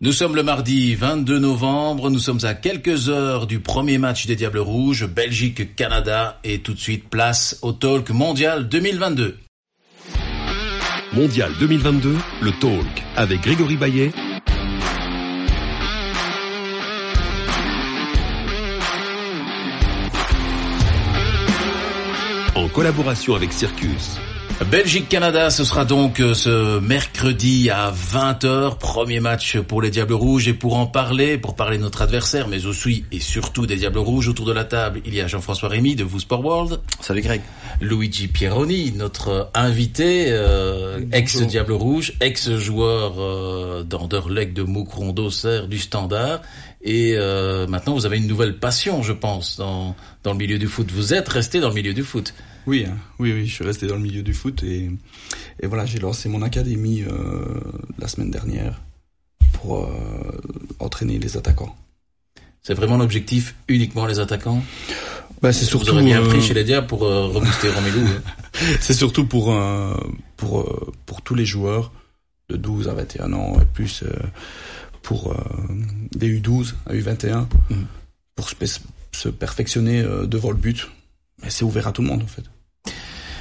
Nous sommes le mardi 22 novembre, nous sommes à quelques heures du premier match des Diables Rouges, Belgique-Canada, et tout de suite place au Talk Mondial 2022. Mondial 2022, le Talk, avec Grégory Baillet. En collaboration avec Circus. Belgique-Canada, ce sera donc euh, ce mercredi à 20h, premier match pour les Diables Rouges. Et pour en parler, pour parler de notre adversaire, mais aussi et surtout des Diables Rouges, autour de la table, il y a Jean-François Rémy de Vous Sport World. Salut Greg. Luigi Pierroni, notre invité, euh, ex-Diable Rouge, ex-joueur euh, d'Anderlecht, de Moucron, d'Auxerre, du Standard. Et euh, maintenant, vous avez une nouvelle passion, je pense, dans, dans le milieu du foot. Vous êtes resté dans le milieu du foot. Oui, hein. oui, oui, je suis resté dans le milieu du foot et, et voilà, j'ai lancé mon académie euh, la semaine dernière pour euh, entraîner les attaquants. C'est vraiment l'objectif, uniquement les attaquants? Bah, c'est surtout. Vous bien pris chez les diables pour euh, rebooster Romelu. hein. c'est surtout pour euh, pour euh, pour tous les joueurs de 12 à 21 ans et plus euh, pour euh, des U12 à U21 Mm. pour se, se perfectionner euh, devant le but. Mais c'est ouvert à tout le monde en fait.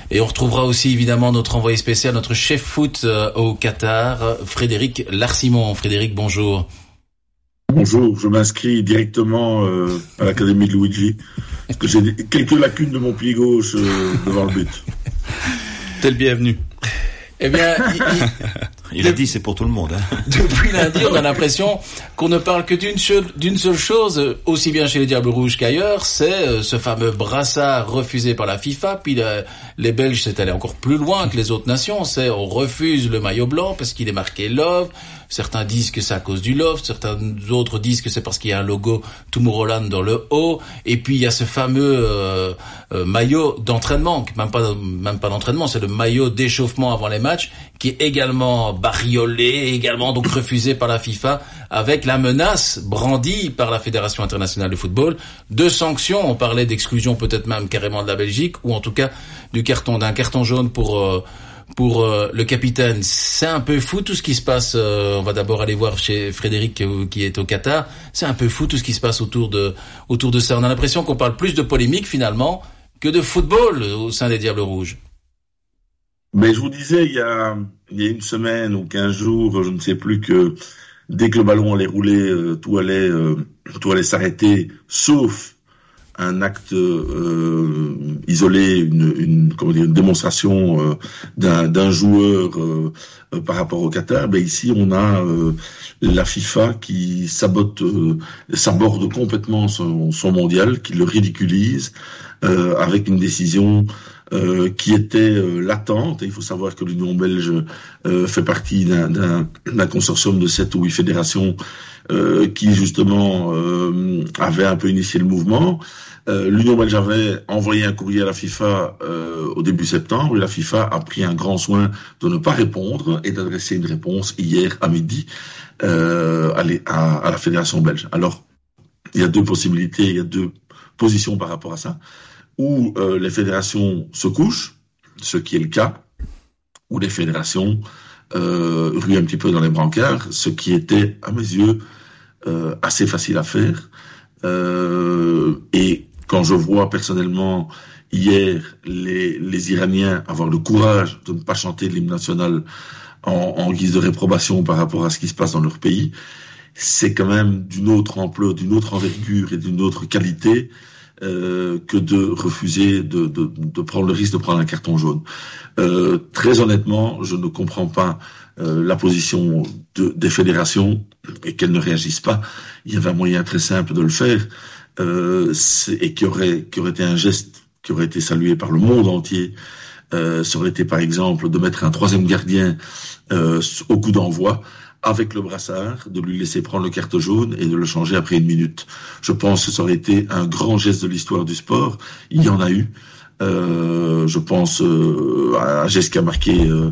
Et on retrouvera aussi évidemment notre envoyé spécial, notre chef foot euh, au Qatar, Frédéric Larsimon. Frédéric, bonjour. Bonjour, je m'inscris directement euh, à l'Académie de Luigi, parce que j'ai quelques lacunes de mon pied gauche euh, devant le but. T'es le bienvenu. Eh bien, il- a dit c'est pour tout le monde. Hein. depuis lundi, on a l'impression qu'on ne parle que d'une seule, chose, euh, aussi bien chez les Diables Rouges qu'ailleurs, c'est euh, ce fameux brassard refusé par la FIFA. Puis les Belges, c'est allé encore plus loin que les autres nations. C'est on refuse le maillot blanc parce qu'il est marqué Love. Certains disent que c'est à cause du Love, certains autres disent que c'est parce qu'il y a un logo Tomorrowland dans le haut. Et puis il y a ce fameux euh, euh, maillot d'entraînement, même pas même pas d'entraînement, c'est le maillot d'échauffement avant les matchs, qui est également bariolé, également donc refusé par la FIFA, avec la menace brandie par la Fédération internationale de football de sanctions. On parlait d'exclusion peut-être même carrément de la Belgique, ou en tout cas du carton d'un carton jaune pour euh, pour euh, le capitaine. C'est un peu fou tout ce qui se passe. euh, on va d'abord aller voir chez Frédéric euh, qui est au Qatar. C'est un peu fou tout ce qui se passe autour de autour de ça. On a l'impression qu'on parle plus de polémique finalement que de football au sein des Diables Rouges. Mais je vous disais il y a, il y a une semaine ou quinze jours, je ne sais plus, que dès que le ballon allait rouler, euh, tout allait, euh, tout allait s'arrêter, sauf un acte euh, isolé, une, une, comment dire, une démonstration euh, d'un d'un joueur euh, par rapport au Qatar. Ben ici, on a euh, la FIFA qui sabote, euh, saborde complètement son, son mondial, qui le ridiculise euh, avec une décision euh, qui était euh, il faut savoir que l'Union belge euh, fait partie d'un- d'un consortium de sept ou huit fédérations qui justement avait un peu initié le mouvement. L'Union belge avait envoyé un courrier à la FIFA euh, au début septembre et la FIFA a pris un grand soin de ne pas répondre et d'adresser une réponse hier à midi euh, à, la fédération belge. Alors, il y a deux possibilités, il y a deux positions par rapport à ça où euh, les fédérations se couchent, ce qui est le cas, où les fédérations euh, ruent un petit peu dans les brancards, ce qui était, à mes yeux, euh, assez facile à faire. Euh, et quand je vois personnellement hier les, Iraniens avoir le courage de ne pas chanter l'hymne national en, guise de réprobation par rapport à ce qui se passe dans leur pays, c'est quand même d'une autre ampleur, d'une autre envergure et d'une autre qualité euh, que de refuser de, prendre le risque de prendre un carton jaune. Euh, très honnêtement, je ne comprends pas euh, la position de, des fédérations et qu'elles ne réagissent pas. Il y avait un moyen très simple de le faire euh, et qui aurait, qui aurait été un geste qui aurait été salué par le monde entier. Euh, ça aurait été par exemple de mettre un troisième gardien euh, au coup d'envoi avec le brassard, de lui laisser prendre le carte jaune et de le changer après une minute. Je pense que ça aurait été un grand geste de l'histoire du sport. Il y en a eu. Euh, je pense euh, à un geste qui a marqué, euh,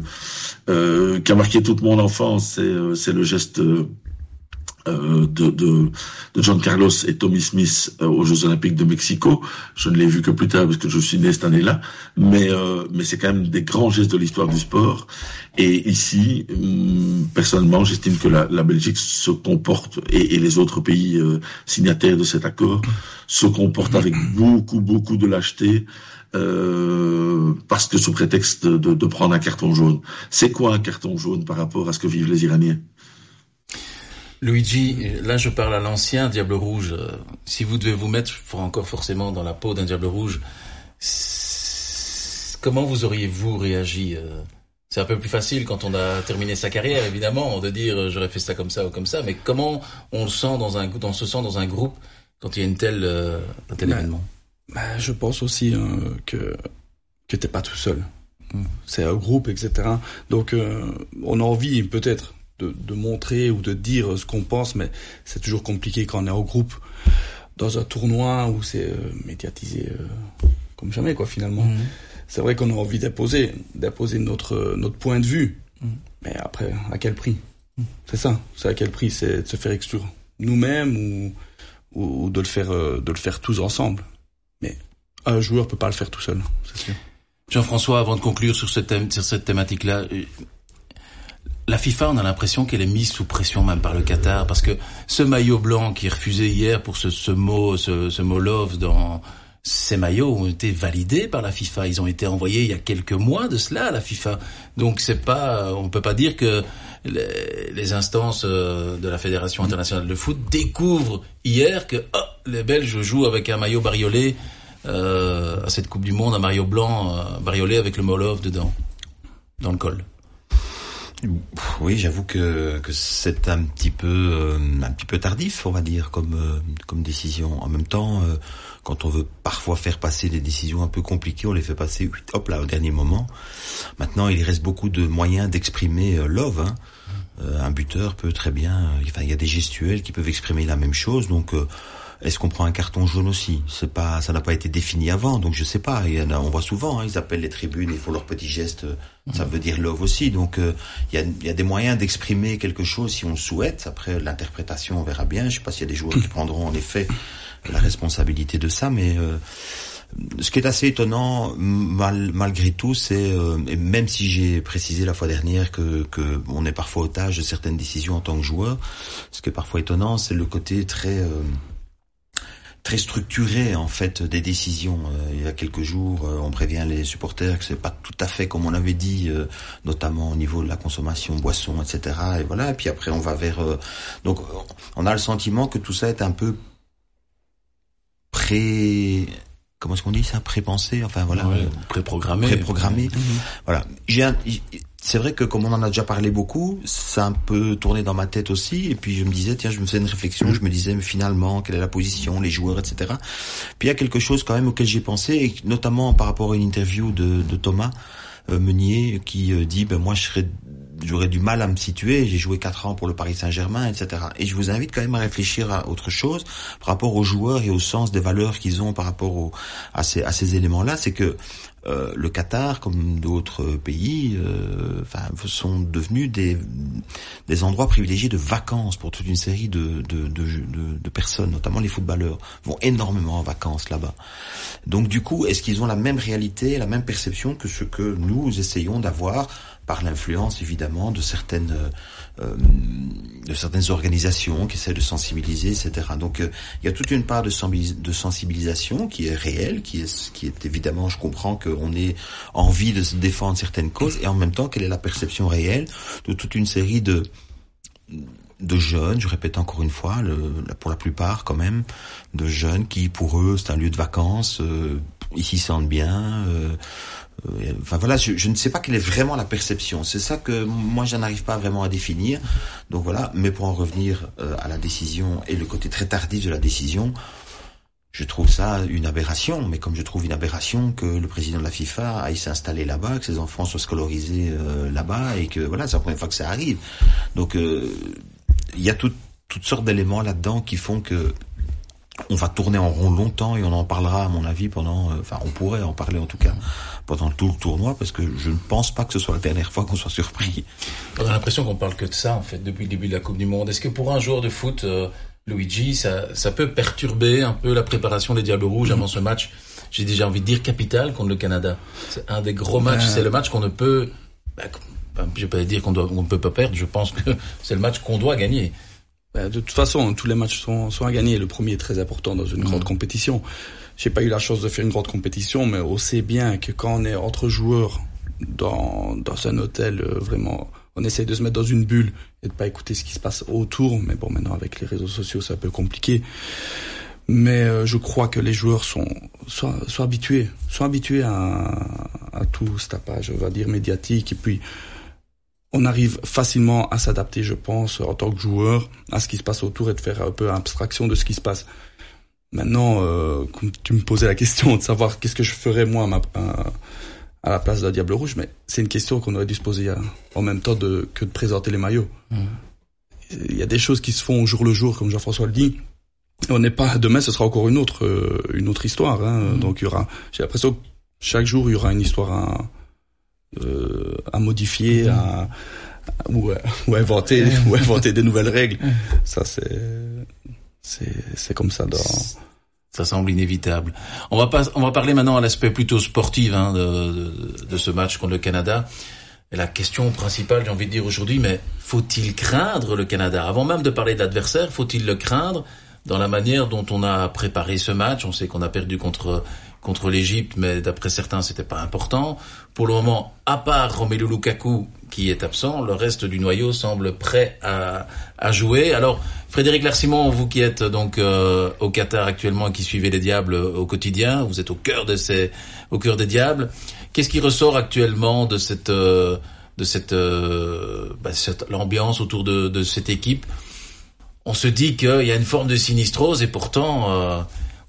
euh, qui a marqué toute mon enfance. C'est, euh, c'est le geste euh, de, de, de, John Carlos et Tommy Smith euh, aux Jeux Olympiques de Mexico. Je ne l'ai vu que plus tard parce que je suis né cette année-là, mais euh, mais c'est quand même des grands gestes de l'histoire du sport. Et ici, hum, personnellement, j'estime que la, la, Belgique se comporte et, et les autres pays signataires de cet accord se comportent avec beaucoup beaucoup de lâcheté. parce que sous prétexte de, de prendre un carton jaune. C'est quoi un carton jaune par rapport à ce que vivent les Iraniens? Luigi, là je parle à l'ancien Diable Rouge. Si vous devez vous mettre encore forcément dans la peau d'un Diable Rouge, comment vous auriez-vous réagi euh? C'est un peu plus facile quand on a terminé sa carrière, évidemment, de dire euh, j'aurais fait ça comme ça ou comme ça. Mais comment on le sent dans un, on se sent dans un groupe quand il y a une telle, euh, un tel bah, événement? bah, Je pense aussi hein, que que t'es pas tout seul. Hmm. C'est un groupe, etc. Donc on a envie peut-être de, de, montrer ou de dire ce qu'on pense, mais c'est toujours compliqué quand on est au groupe dans un tournoi où c'est euh, médiatisé euh, comme jamais, quoi, finalement. Mhm. C'est vrai qu'on a envie d'imposer, d'imposer notre, notre point de vue, mhm. mais après, à quel prix mhm. C'est ça, c'est à quel prix C'est de se faire exclure nous-mêmes ou, ou, de, le faire, euh, de le faire tous ensemble. Mais un joueur peut pas le faire tout seul, c'est sûr. Jean-François, avant de conclure sur cette, thème, sur cette thématique-là, la FIFA, on a l'impression qu'elle est mise sous pression même par le Qatar, parce que ce maillot blanc qui est refusé hier pour ce, mot, ce, ce mot love dans ces maillots ont été validés par la FIFA. Ils ont été envoyés il y a quelques mois de cela à la FIFA. Donc c'est pas, on peut pas dire que les, les, instances euh, de la Fédération internationale de foot découvrent hier que oh, les Belges jouent avec un maillot bariolé euh, à cette Coupe du Monde, un maillot blanc euh, bariolé avec le mot love dedans, dans le col. Oui, j'avoue que, que c'est un petit peu euh, un petit peu tardif, on va dire, comme euh, comme décision. En même temps, euh, quand on veut parfois faire passer des décisions un peu compliquées, on les fait passer hop là au dernier moment. Maintenant, il reste beaucoup de moyens d'exprimer love. Hein. un buteur peut très bien, enfin, il y a des gestuels qui peuvent exprimer la même chose, donc est-ce qu'on prend un carton jaune aussi? C'est pas, ça n'a pas été défini avant, donc je sais pas. Il y en a, on voit souvent, hein, ils appellent les tribunes, ils font leurs petits gestes. Ça veut dire love aussi. Donc euh, il, y a, il y a des moyens d'exprimer quelque chose si on le souhaite. Après l'interprétation, on verra bien. Je sais pas s'il y a des joueurs qui prendront en effet la responsabilité de ça, mais euh, ce qui est assez étonnant, mal, malgré tout, c'est euh, et même si j'ai précisé la fois dernière que, que on est parfois otage de certaines décisions en tant que joueur, ce qui est parfois étonnant, c'est le côté très très structuré en fait des décisions. Euh, il y a quelques jours, euh, on prévient les supporters que c'est pas tout à fait comme on avait dit, euh, notamment au niveau de la consommation boisson, etc. Et voilà. Et puis après, on va vers. donc, on a le sentiment que tout ça est un peu pré comment est-ce qu'on dit ça pré-pensé enfin voilà pré-programmé pré-programmé mhm. voilà j'ai un, c'est vrai que comme on en a déjà parlé beaucoup, ça a un peu tourné dans ma tête aussi. Et puis je me disais, tiens, je me faisais une réflexion, je me disais, mais finalement, quelle est la position, les joueurs, etc. Puis il y a quelque chose quand même auquel j'ai pensé, et notamment par rapport à une interview de, de Thomas euh, Meunier qui euh, dit, ben moi je serais j'aurais du mal à me situer. J'ai joué quatre ans pour le Paris Saint-Germain, etc. Et je vous invite quand même à réfléchir à autre chose par rapport aux joueurs et au sens des valeurs qu'ils ont par rapport au, à ces, à ces éléments-là. C'est que euh, le Qatar, comme d'autres pays, euh, sont devenus des, des endroits privilégiés de vacances pour toute une série de, de, de, de, personnes, notamment les footballeurs, vont énormément en vacances là-bas. Donc du coup, est-ce qu'ils ont la même réalité, la même perception que ce que nous essayons d'avoir par l'influence évidemment de certaines euh, de certaines organisations qui essaient de sensibiliser, etc. Donc euh, il y a toute une part de, de sensibilisation qui est réelle, qui est qui est évidemment, je comprends qu'on ait envie de défendre certaines causes, et en même temps quelle est la perception réelle de toute une série de de jeunes, je répète encore une fois, le, pour la plupart quand même, de jeunes qui pour eux c'est un lieu de vacances, euh, ils s'y sentent bien, euh, euh, enfin voilà, je, ne sais pas quelle est vraiment la perception. C'est ça que moi je n'arrive pas vraiment à définir. Donc voilà, mais pour en revenir euh, à la décision et le côté très tardif de la décision, je trouve ça une aberration. Mais comme je trouve une aberration que le président de la FIFA aille s'installer là-bas, que ses enfants soient scolarisés euh, là-bas et que voilà, c'est la première fois que ça arrive. Donc il y a toutes sortes d'éléments là-dedans qui font que on va tourner en rond longtemps et on en parlera à mon avis pendant, enfin on pourrait en parler en tout cas pendant tout le tournoi, parce que je ne pense pas que ce soit la dernière fois qu'on soit surpris. On a l'impression qu'on parle que de ça, en fait, depuis le début de la Coupe du Monde. Est-ce que pour un joueur de foot, euh, Luigi, ça, ça peut perturber un peu la préparation des Diables Rouges avant ce match? J'ai déjà envie de dire capital contre le Canada. C'est un des gros matchs, Ben- c'est le match qu'on ne peut... Bah, je vais pas dire qu'on ne peut pas perdre, je pense que c'est le match qu'on doit gagner. De toute façon, tous les matchs sont, sont à gagner. Le premier est très important dans une grande compétition. J'ai pas eu la chance de faire une grande compétition, mais on sait bien que quand on est entre joueurs dans, dans un hôtel, euh, vraiment, on essaye de se mettre dans une bulle et de pas écouter ce qui se passe autour. Mais bon, maintenant avec les réseaux sociaux, c'est un peu compliqué. Mais euh, je crois que les joueurs sont, sont, sont habitués, sont habitués à, à tout ce tapage, on va dire, médiatique. Et puis, on arrive facilement à s'adapter, je pense, en tant que joueur, à ce qui se passe autour et de faire un peu abstraction de ce qui se passe. Maintenant, euh, comme tu me posais la question de savoir qu'est-ce que je ferais moi à, ma- à- à la place de la Diable Rouge, mais c'est une question qu'on aurait dû se poser euh, en même temps de, que de présenter les maillots. Il y a des choses qui se font au jour le jour, comme Jean-François le dit. On n'est pas demain, ce sera encore une autre euh, une autre histoire. Hein. Donc il y aura, j'ai l'impression que chaque jour il y aura une histoire à euh, à modifier, à, à- ou, ou inventer ou à inventer des nouvelles règles. Ça c'est c'est comme ça dans Ça semble inévitable. On va pas, on va parler maintenant à l'aspect plutôt sportif hein, de, de, de ce match contre le Canada. Et la question principale, j'ai envie de dire aujourd'hui, mais faut-il craindre le Canada? Avant même de parler de l'adversaire, faut-il le craindre dans la manière dont on a préparé ce match? On sait qu'on a perdu contre contre l'Égypte, mais d'après certains, c'était pas important. Pour le moment, à part Romelu Lukaku qui est absent, le reste du noyau semble prêt à, à jouer. Alors, Frédéric Larsimon, vous qui êtes donc euh, au Qatar actuellement et qui suivez les Diables au quotidien, vous êtes au cœur de ces, au cœur des Diables. Qu'est-ce qui ressort actuellement de cette, euh, de cette, euh, bah, cette l'ambiance autour de, de cette équipe? On se dit qu'il y a une forme de sinistrose et pourtant.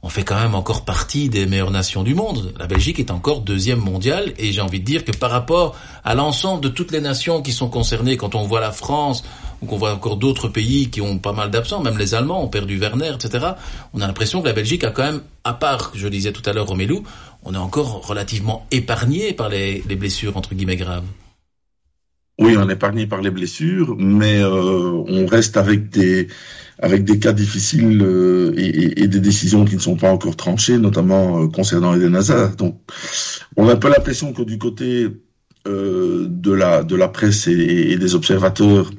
On fait quand même encore partie des meilleures nations du monde. La Belgique est encore deuxième mondiale et j'ai envie de dire que par rapport à l'ensemble de toutes les nations qui sont concernées, quand on voit la France ou qu'on voit encore d'autres pays qui ont pas mal d'absents, même les Allemands ont perdu Werner, etc., on a l'impression que la Belgique a quand même, à part, je disais tout à l'heure Romelu, on est encore relativement épargné par les blessures entre guillemets graves. Oui, on est épargné par les blessures, mais euh, on reste avec des avec des cas difficiles euh, et, des décisions qui ne sont pas encore tranchées, notamment euh, concernant Eden Hazard. Donc, on a un peu l'impression que du côté euh, de la de la presse et des observateurs,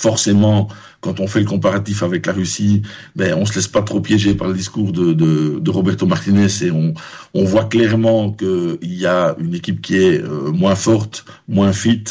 forcément, quand on fait le comparatif avec la Russie, ben on se laisse pas trop piéger par le discours de, de, de Roberto Martinez et on on voit clairement qu'il y a une équipe qui est euh, moins forte, moins fit,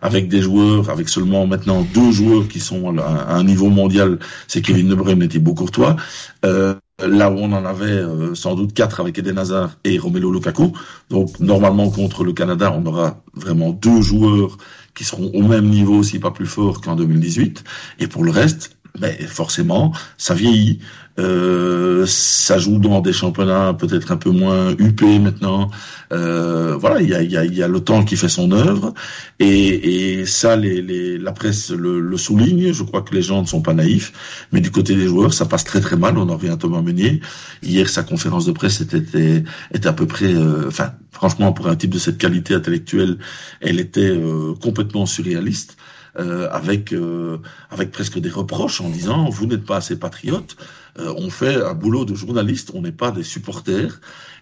avec des joueurs, avec seulement maintenant deux joueurs qui sont à, un niveau mondial, c'est Kevin De Bruyne et Thibaut Courtois. Euh, là où on en avait euh, sans doute quatre avec Eden Hazard et Romelu Lukaku. Donc normalement contre le Canada, on aura vraiment deux joueurs qui seront au même niveau, si pas plus forts qu'en 2018. Et pour le reste, ben, forcément, ça vieillit. Euh, ça joue dans des championnats peut-être un peu moins huppés maintenant. Euh, voilà, il y a, y, a, y a le temps qui fait son œuvre. Et, et ça, les, les, la presse le, le souligne. Je crois que les gens ne sont pas naïfs. Mais du côté des joueurs, ça passe très très mal. On en revient à Thomas Meunier. Hier, sa conférence de presse était, était, à peu près... euh, franchement, pour un type de cette qualité intellectuelle, elle était euh, complètement surréaliste. Euh, avec euh, avec presque des reproches en disant vous n'êtes pas assez patriote. Euh, on fait un boulot de journaliste, on n'est pas des supporters.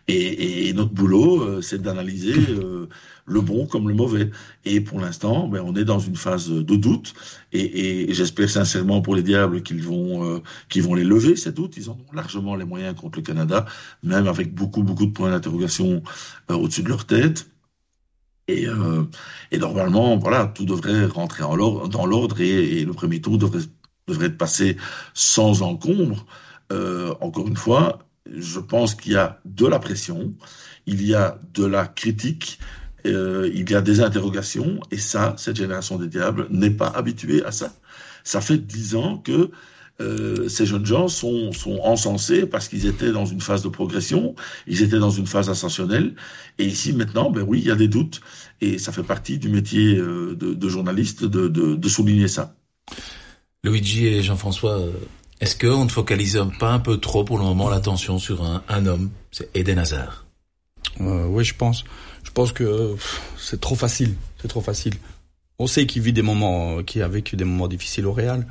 Et, et notre boulot, euh, c'est d'analyser euh, le bon comme le mauvais. Et pour l'instant, ben, on est dans une phase de doute. Et, et j'espère sincèrement pour les diables qu'ils vont euh, qu'ils vont les lever ces doutes. Ils en ont largement les moyens contre le Canada, même avec beaucoup beaucoup de points d'interrogation euh, au-dessus de leur tête. Et, euh, et normalement, voilà, tout devrait rentrer en dans l'ordre et, et le premier tour devrait, devrait être passé sans encombre. Euh, encore une fois, je pense qu'il y a de la pression, il y a de la critique, euh, il y a des interrogations, et ça, cette génération des diables n'est pas habituée à ça. Ça fait dix ans que euh, ces jeunes gens sont, encensés parce qu'ils étaient dans une phase de progression, ils étaient dans une phase ascensionnelle, et ici maintenant, ben oui, il y a des doutes, et ça fait partie du métier de, journaliste de souligner ça. Luigi et Jean-François, euh, est-ce qu'on ne focalise pas un peu trop pour le moment l'attention sur un, un homme, c'est Eden Hazard Euh, oui, je pense. Je pense que c'est trop facile. C'est trop facile. On sait qu'il vit des moments, qu'il a vécu des moments difficiles au Real.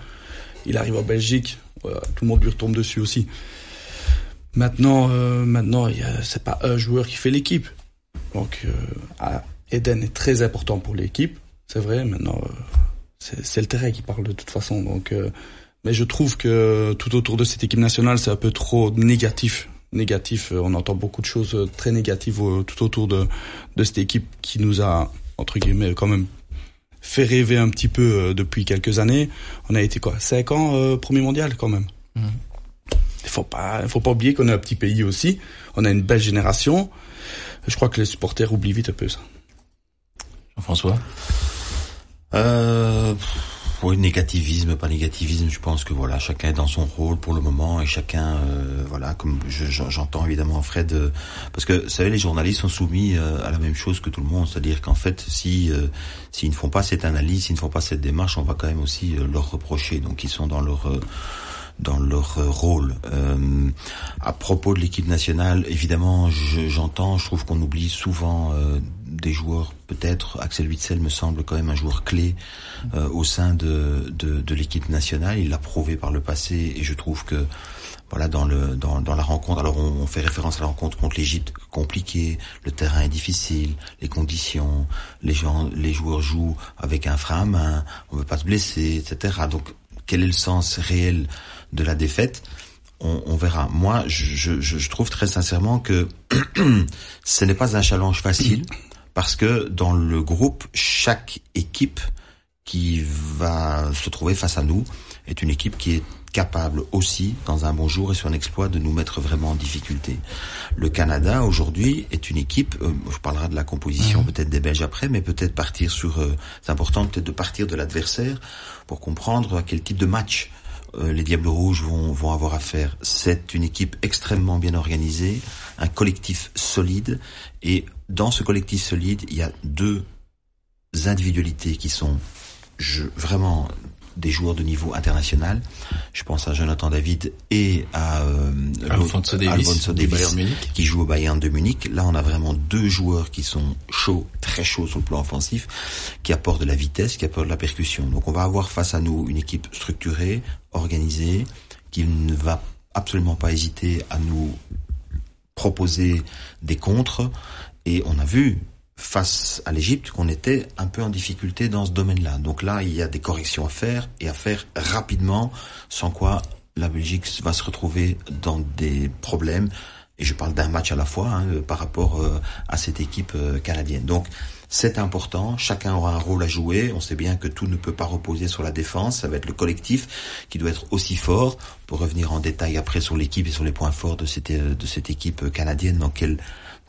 Il arrive en Belgique, tout le monde lui retombe dessus aussi. Maintenant, euh, maintenant, c'est pas un joueur qui fait l'équipe. Donc, euh, Eden est très important pour l'équipe, c'est vrai. Maintenant, euh, c'est le terrain qui parle de toute façon. Donc, euh, mais je trouve que tout autour de cette équipe nationale, c'est un peu trop négatif. Négatif. On entend beaucoup de choses très négatives tout autour de de cette équipe qui nous a entre guillemets quand même fait rêver un petit peu depuis quelques années. On a été quoi, cinq ans premier mondial quand même. Mmh. Il faut pas, faut pas oublier qu'on est un petit pays aussi. On a une belle génération. Je crois que les supporters oublient vite un peu ça. Jean-François? Euh, Oui, négativisme, pas négativisme. Je pense que voilà, chacun est dans son rôle pour le moment et chacun, euh, voilà, comme j'entends évidemment Fred, euh, parce que vous savez, les journalistes sont soumis euh, à la même chose que tout le monde, c'est-à-dire qu'en fait, si s'ils ne font pas cette analyse, s'ils ne font pas cette démarche, on va quand même aussi leur reprocher. Donc ils sont dans leur dans leur rôle. Euh, à propos de l'équipe nationale, évidemment, j'entends, je, trouve qu'on oublie souvent euh, des joueurs. Peut-être Axel Witzel me semble quand même un joueur clé euh, au sein de, de, de l'équipe nationale. Il l'a prouvé par le passé et je trouve que voilà dans le dans, dans la rencontre. Alors on, fait référence à la rencontre contre l'Égypte, compliqué, le terrain est difficile, les conditions, les gens, les joueurs jouent avec un frein à main, on veut pas se blesser, etc. Donc quel est le sens réel de la défaite, on, verra. Moi, je, trouve très sincèrement que ce n'est pas un challenge facile parce que dans le groupe, chaque équipe qui va se trouver face à nous est une équipe qui est capable aussi, dans un bon jour et sur un exploit, de nous mettre vraiment en difficulté. Le Canada, aujourd'hui, est une équipe, euh, je parlerai de la composition mhm. peut-être des Belges après, mais peut-être partir sur... Euh, c'est important peut-être de partir de l'adversaire pour comprendre à quel type de match euh, les Diables Rouges vont, vont avoir à faire. C'est une équipe extrêmement bien organisée, un collectif solide, et dans ce collectif solide, il y a deux individualités qui sont vraiment des joueurs de niveau international. Je pense à Jonathan David et à euh, Alfonso Davis, qui joue au Bayern de Munich. Là, on a vraiment deux joueurs qui sont chauds, très chauds sur le plan offensif, qui apportent de la vitesse, qui apportent de la percussion. Donc, on va avoir face à nous une équipe structurée, organisée, qui ne va absolument pas hésiter à nous proposer des contres. Et on a vu face à l'Égypte qu'on était un peu en difficulté dans ce domaine-là. Donc là, il y a des corrections à faire et à faire rapidement, sans quoi la Belgique va se retrouver dans des problèmes. Et je parle d'un match à la fois hein, par rapport euh, à cette équipe euh, canadienne. Donc c'est important, chacun aura un rôle à jouer. On sait bien que tout ne peut pas reposer sur la défense, ça va être le collectif qui doit être aussi fort. Pour revenir en détail après sur l'équipe et sur les points forts de cette, de cette équipe canadienne, dans quelle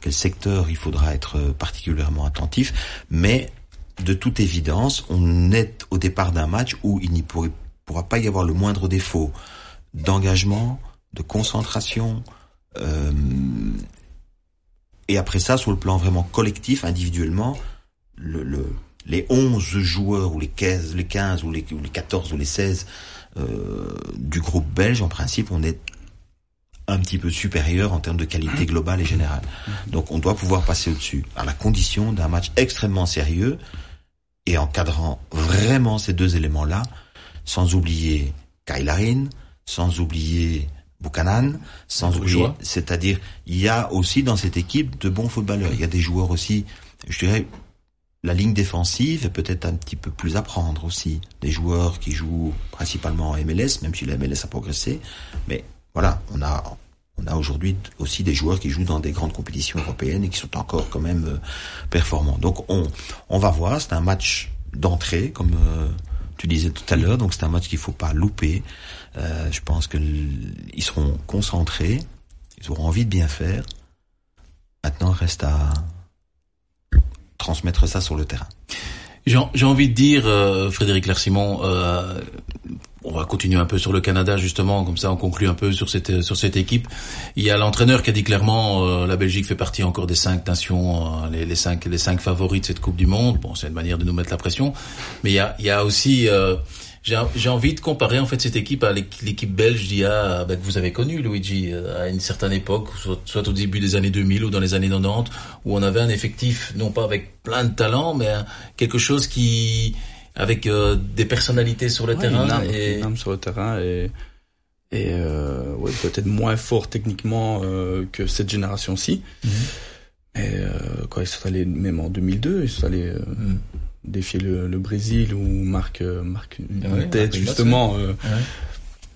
quel secteur il faudra être euh, particulièrement attentif, mais de toute évidence, on est au départ d'un match où il n'y pourra pas y avoir le moindre défaut d'engagement, de concentration, euh, et après ça, sur le plan vraiment collectif, individuellement, le, le, les 11 joueurs ou les 15, les 15 ou les, ou les 14 ou les 16 euh, du groupe belge, en principe, on est un petit peu supérieur en termes de qualité globale et générale. Donc on doit pouvoir passer au-dessus, à la condition d'un match extrêmement sérieux et encadrant vraiment ces deux éléments-là, sans oublier Kailarin, sans oublier Buchanan, sans oublier, c'est-à-dire il y a aussi dans cette équipe de bons footballeurs. Il y a des joueurs aussi, je dirais, la ligne défensive est peut-être un petit peu plus à prendre aussi. Des joueurs qui jouent principalement en MLS, même si la MLS a progressé, mais voilà, on a on a aujourd'hui aussi des joueurs qui jouent dans des grandes compétitions européennes et qui sont encore quand même euh, performants. Donc on on va voir, c'est un match d'entrée comme euh, tu disais tout à l'heure, donc c'est un match qu'il faut pas louper. Euh, je pense que ils seront concentrés, ils auront envie de bien faire. Maintenant, reste à transmettre ça sur le terrain. J'ai envie de dire, Frédéric Lersimon, on va continuer un peu sur le Canada justement, comme ça on conclut un peu sur cette sur cette équipe. Il y a l'entraîneur qui a dit clairement euh, la Belgique fait partie encore des cinq nations, euh, les, cinq les cinq favoris de cette Coupe du Monde. Bon, c'est une manière de nous mettre la pression, mais il y a il y a aussi euh, j'ai envie de comparer en fait cette équipe à l'équipe belge d'il y a, bah, que vous avez connue, Luigi, à une certaine époque, soit, soit, au début des années 2000 ou dans les années 90, où on avait un effectif non pas avec plein de talents, mais quelque chose qui avec euh, des personnalités sur le terrain et sur le terrain et et euh, ouais, peut-être moins fort techniquement euh, que cette génération-ci. Mm Et euh, quand ils sont allés, même en 2002, ils sont allés mhm. défier le, le, Brésil où Marc Marc une tête justement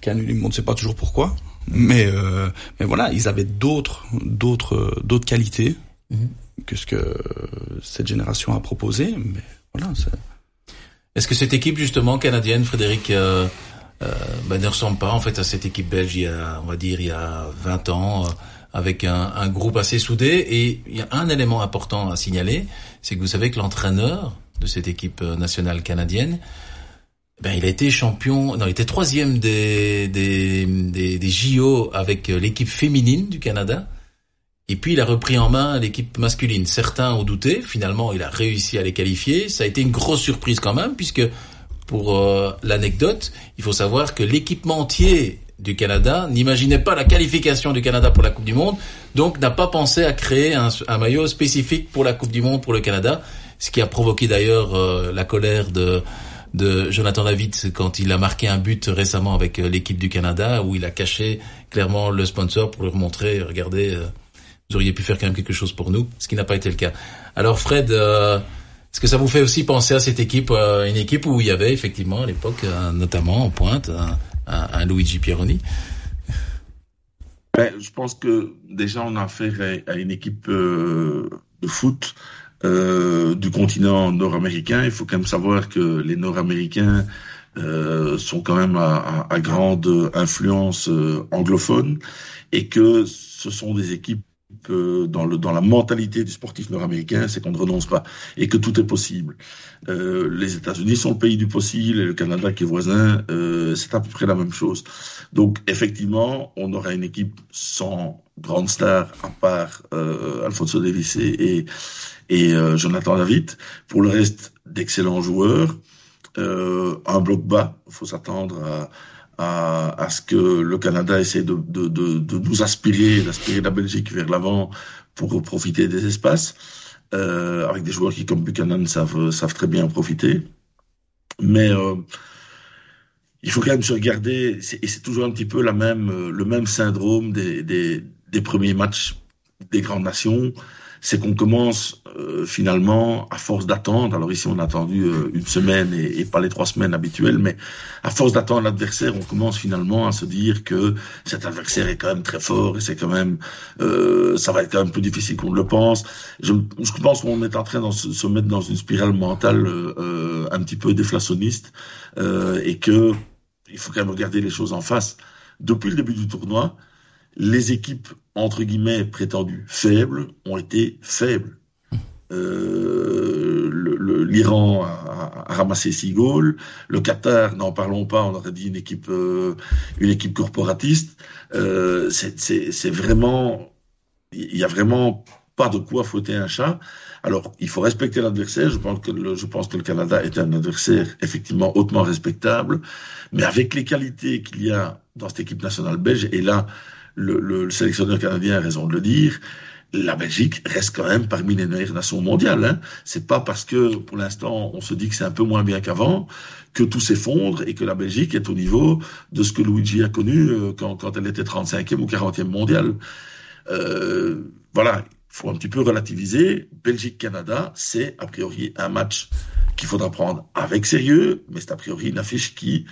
qui annule, on ne sait pas toujours pourquoi. Mais mais voilà, ils avaient d'autres d'autres d'autres qualités mm que ce que cette génération a proposé. Mais voilà, est-ce que cette équipe justement canadienne, Frédéric, euh, euh, ben, ne ressemble pas en fait à cette équipe belge il y a, on va dire, il y a 20 ans, euh, avec un, un, groupe assez soudé? Et il y a un élément important à signaler, c'est que vous savez que l'entraîneur de cette équipe euh, nationale canadienne, ben, il a été champion, non, il était troisième des, des, des, des JO avec l'équipe féminine du Canada. Et puis il a repris en main l'équipe masculine. Certains ont douté, finalement il a réussi à les qualifier. Ça a été une grosse surprise quand même, puisque pour euh, l'anecdote, il faut savoir que l'équipementier du Canada n'imaginait pas la qualification du Canada pour la Coupe du Monde, donc n'a pas pensé à créer un, maillot spécifique pour la Coupe du Monde pour le Canada, ce qui a provoqué d'ailleurs euh, la colère de de Jonathan David quand il a marqué un but récemment avec euh, l'équipe du Canada où il a caché clairement le sponsor pour leur montrer regardez vous auriez pu faire quand même quelque chose pour nous, ce qui n'a pas été le cas. Alors Fred, euh, est-ce que ça vous fait aussi penser à cette équipe, euh, une équipe où il y avait effectivement à l'époque, euh, notamment en pointe, un, Luigi Pieroni? Ben, Je pense que déjà on a affaire à, une équipe de foot du continent nord-américain. Il faut quand même savoir que les Nord-Américains sont quand même à grande influence anglophone et que ce sont des équipes dans, la mentalité du sportif nord-américain, c'est qu'on ne renonce pas et que tout est possible. Euh, les États-Unis sont le pays du possible et le Canada qui est voisin, euh, c'est à peu près la même chose. Donc effectivement, on aura une équipe sans grande star à part euh, Alfonso Davis et, et, euh, Jonathan David. Pour le reste, d'excellents joueurs. Un bloc bas, il faut s'attendre à à, ce que le Canada essaie de, de, de, nous aspirer, d'aspirer la Belgique vers l'avant pour profiter des espaces, euh, avec des joueurs qui, comme Buchanan, savent, savent très bien en profiter. Mais euh, il faut quand même se regarder, et c'est toujours un petit peu la même, le même syndrome des, des premiers matchs des grandes nations c'est qu'on commence euh, finalement, à force d'attendre, alors ici on a attendu euh, une semaine et, pas les trois semaines habituelles, mais à force d'attendre l'adversaire, on commence finalement à se dire que cet adversaire est quand même très fort et c'est quand même, euh, ça va être quand même plus difficile qu'on le pense. Je, je pense qu'on est en train de se, mettre dans une spirale mentale euh, un petit peu déflationniste et que il faut quand même regarder les choses en face. Depuis le début du tournoi, les équipes entre guillemets prétendues faibles ont été faibles. Euh, L'Iran a, ramassé six goals, le Qatar, n'en parlons pas, on aurait dit une équipe, euh, une équipe corporatiste. Euh, C'est vraiment, il y a vraiment pas de quoi fouetter un chat. Alors, il faut respecter l'adversaire. Je pense que le, je pense que le Canada est un adversaire effectivement hautement respectable, mais avec les qualités qu'il y a dans cette équipe nationale belge, et là, le, le, sélectionneur canadien a raison de le dire, la Belgique reste quand même parmi les meilleures nations mondiales. Hein. C'est pas parce que pour l'instant on se dit que c'est un peu moins bien qu'avant que tout s'effondre et que la Belgique est au niveau de ce que Luigi a connu euh, quand, quand, elle était 35e ou 40e mondiale. Euh, voilà, il faut un petit peu relativiser. Belgique-Canada, c'est a priori un match qu'il faudra prendre avec sérieux, mais c'est a priori une affiche qui,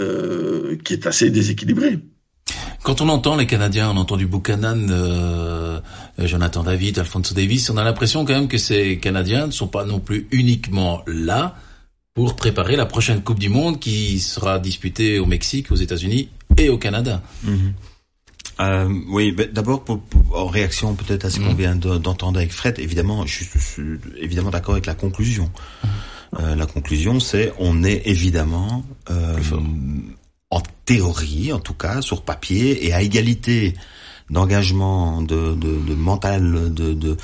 euh, qui est assez déséquilibrée. Quand on entend les Canadiens, on entend du Buchanan, euh, Jonathan David, Alfonso Davis, on a l'impression quand même que ces Canadiens ne sont pas non plus uniquement là pour préparer la prochaine Coupe du Monde qui sera disputée au Mexique, aux États-Unis et au Canada. Mm -hmm. Euh, oui, d'abord en réaction peut-être à ce qu'on mmh. vient d'entendre avec Fred, évidemment, je suis, je suis évidemment d'accord avec la conclusion. Mmh. Euh, la conclusion, c'est on est évidemment euh, en théorie, en tout cas, sur papier, et à égalité d'engagement, de, de, de, mental, de, de,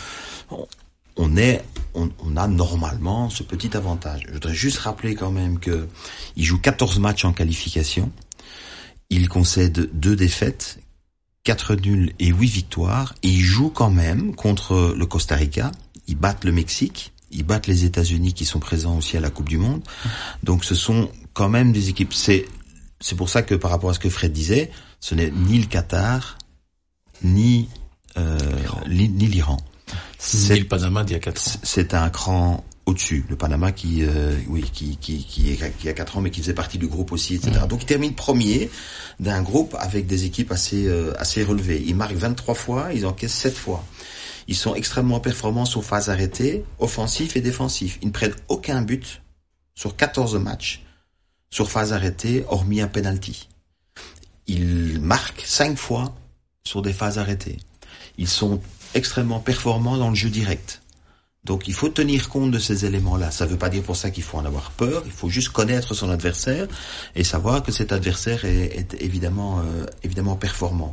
on est on, on, a normalement ce petit avantage. Je voudrais juste rappeler quand même que il joue 14 matchs en qualification. Il concède deux défaites, quatre nuls et huit victoires. Et il joue quand même contre le Costa Rica. Ils battent le Mexique. Ils battent les États-Unis qui sont présents aussi à la Coupe du Monde. Donc ce sont quand même des équipes. C'est c'est pour ça que par rapport à ce que Fred disait, ce n'est ni le Qatar ni euh, ni, ni l'Iran. Ni le Panama d'il y a quatre ans. C'est un cran au-dessus. Le Panama qui, euh, oui, qui, qui, qui, est, qui a quatre ans, mais qui faisait partie du groupe aussi, etc. Mm. Donc il termine premier d'un groupe avec des équipes assez, euh, assez relevées. Ils marquent 23 fois, ils encaissent 7 fois. Ils sont extrêmement performants sur phase arrêtée, offensif et défensif. Ils ne prennent aucun but sur 14 matchs sur phase arrêtée, hormis un penalty. Ils marquent 5 fois sur des phases arrêtées. Ils sont extrêmement performants dans le jeu direct. Donc il faut tenir compte de ces éléments-là. Ça ne veut pas dire pour ça qu'il faut en avoir peur. Il faut juste connaître son adversaire et savoir que cet adversaire est, évidemment euh, évidemment performant.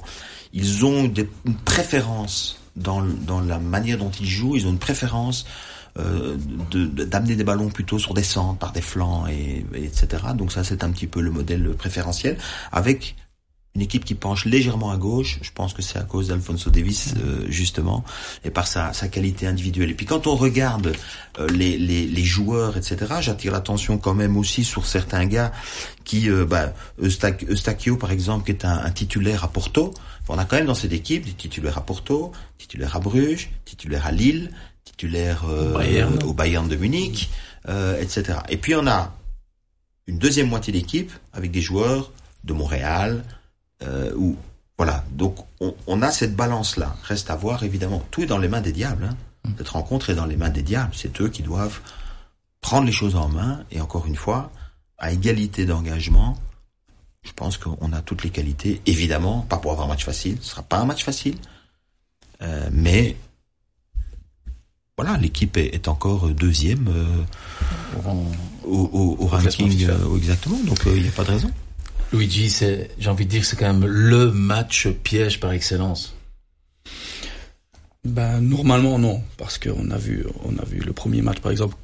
Ils ont des, une préférence dans, dans la manière dont ils jouent. Ils ont une préférence d'amener de, des ballons plutôt sur des centres, par des flancs, et, et etc. Donc ça c'est un petit peu le modèle préférentiel avec une équipe qui penche légèrement à gauche, je pense que c'est à cause d'Alfonso Davis euh, justement, et par sa, sa, qualité individuelle. Et puis quand on regarde euh, les, les, les, joueurs, etc., j'attire l'attention quand même aussi sur certains gars qui, euh, bah, Eustachio par exemple, qui est un, un, titulaire à Porto. On a quand même dans cette équipe des titulaires à Porto, titulaires à Bruges, titulaires à Lille, Bayern. au Bayern de Munich, etc. Et puis on a une deuxième moitié d'équipe avec des joueurs de Montréal, euh, où voilà, donc on, on a cette balance-là. Reste à voir, évidemment. Tout est dans les mains des diables. Hein. Mm. Cette rencontre est dans les mains des diables. C'est eux qui doivent prendre les choses en main. Et encore une fois, à égalité d'engagement, je pense qu'on a toutes les qualités. Évidemment, pas pour avoir un match facile. Ce sera pas un match facile. Euh, mais voilà, l'équipe est, est, encore deuxième euh, au, au, au ranking. Euh, exactement. Donc il n'y a pas de raison. Luigi, c'est, j'ai envie de dire, c'est quand même le match piège par excellence. Ben normalement non, parce qu'on a vu, on a vu le premier match par exemple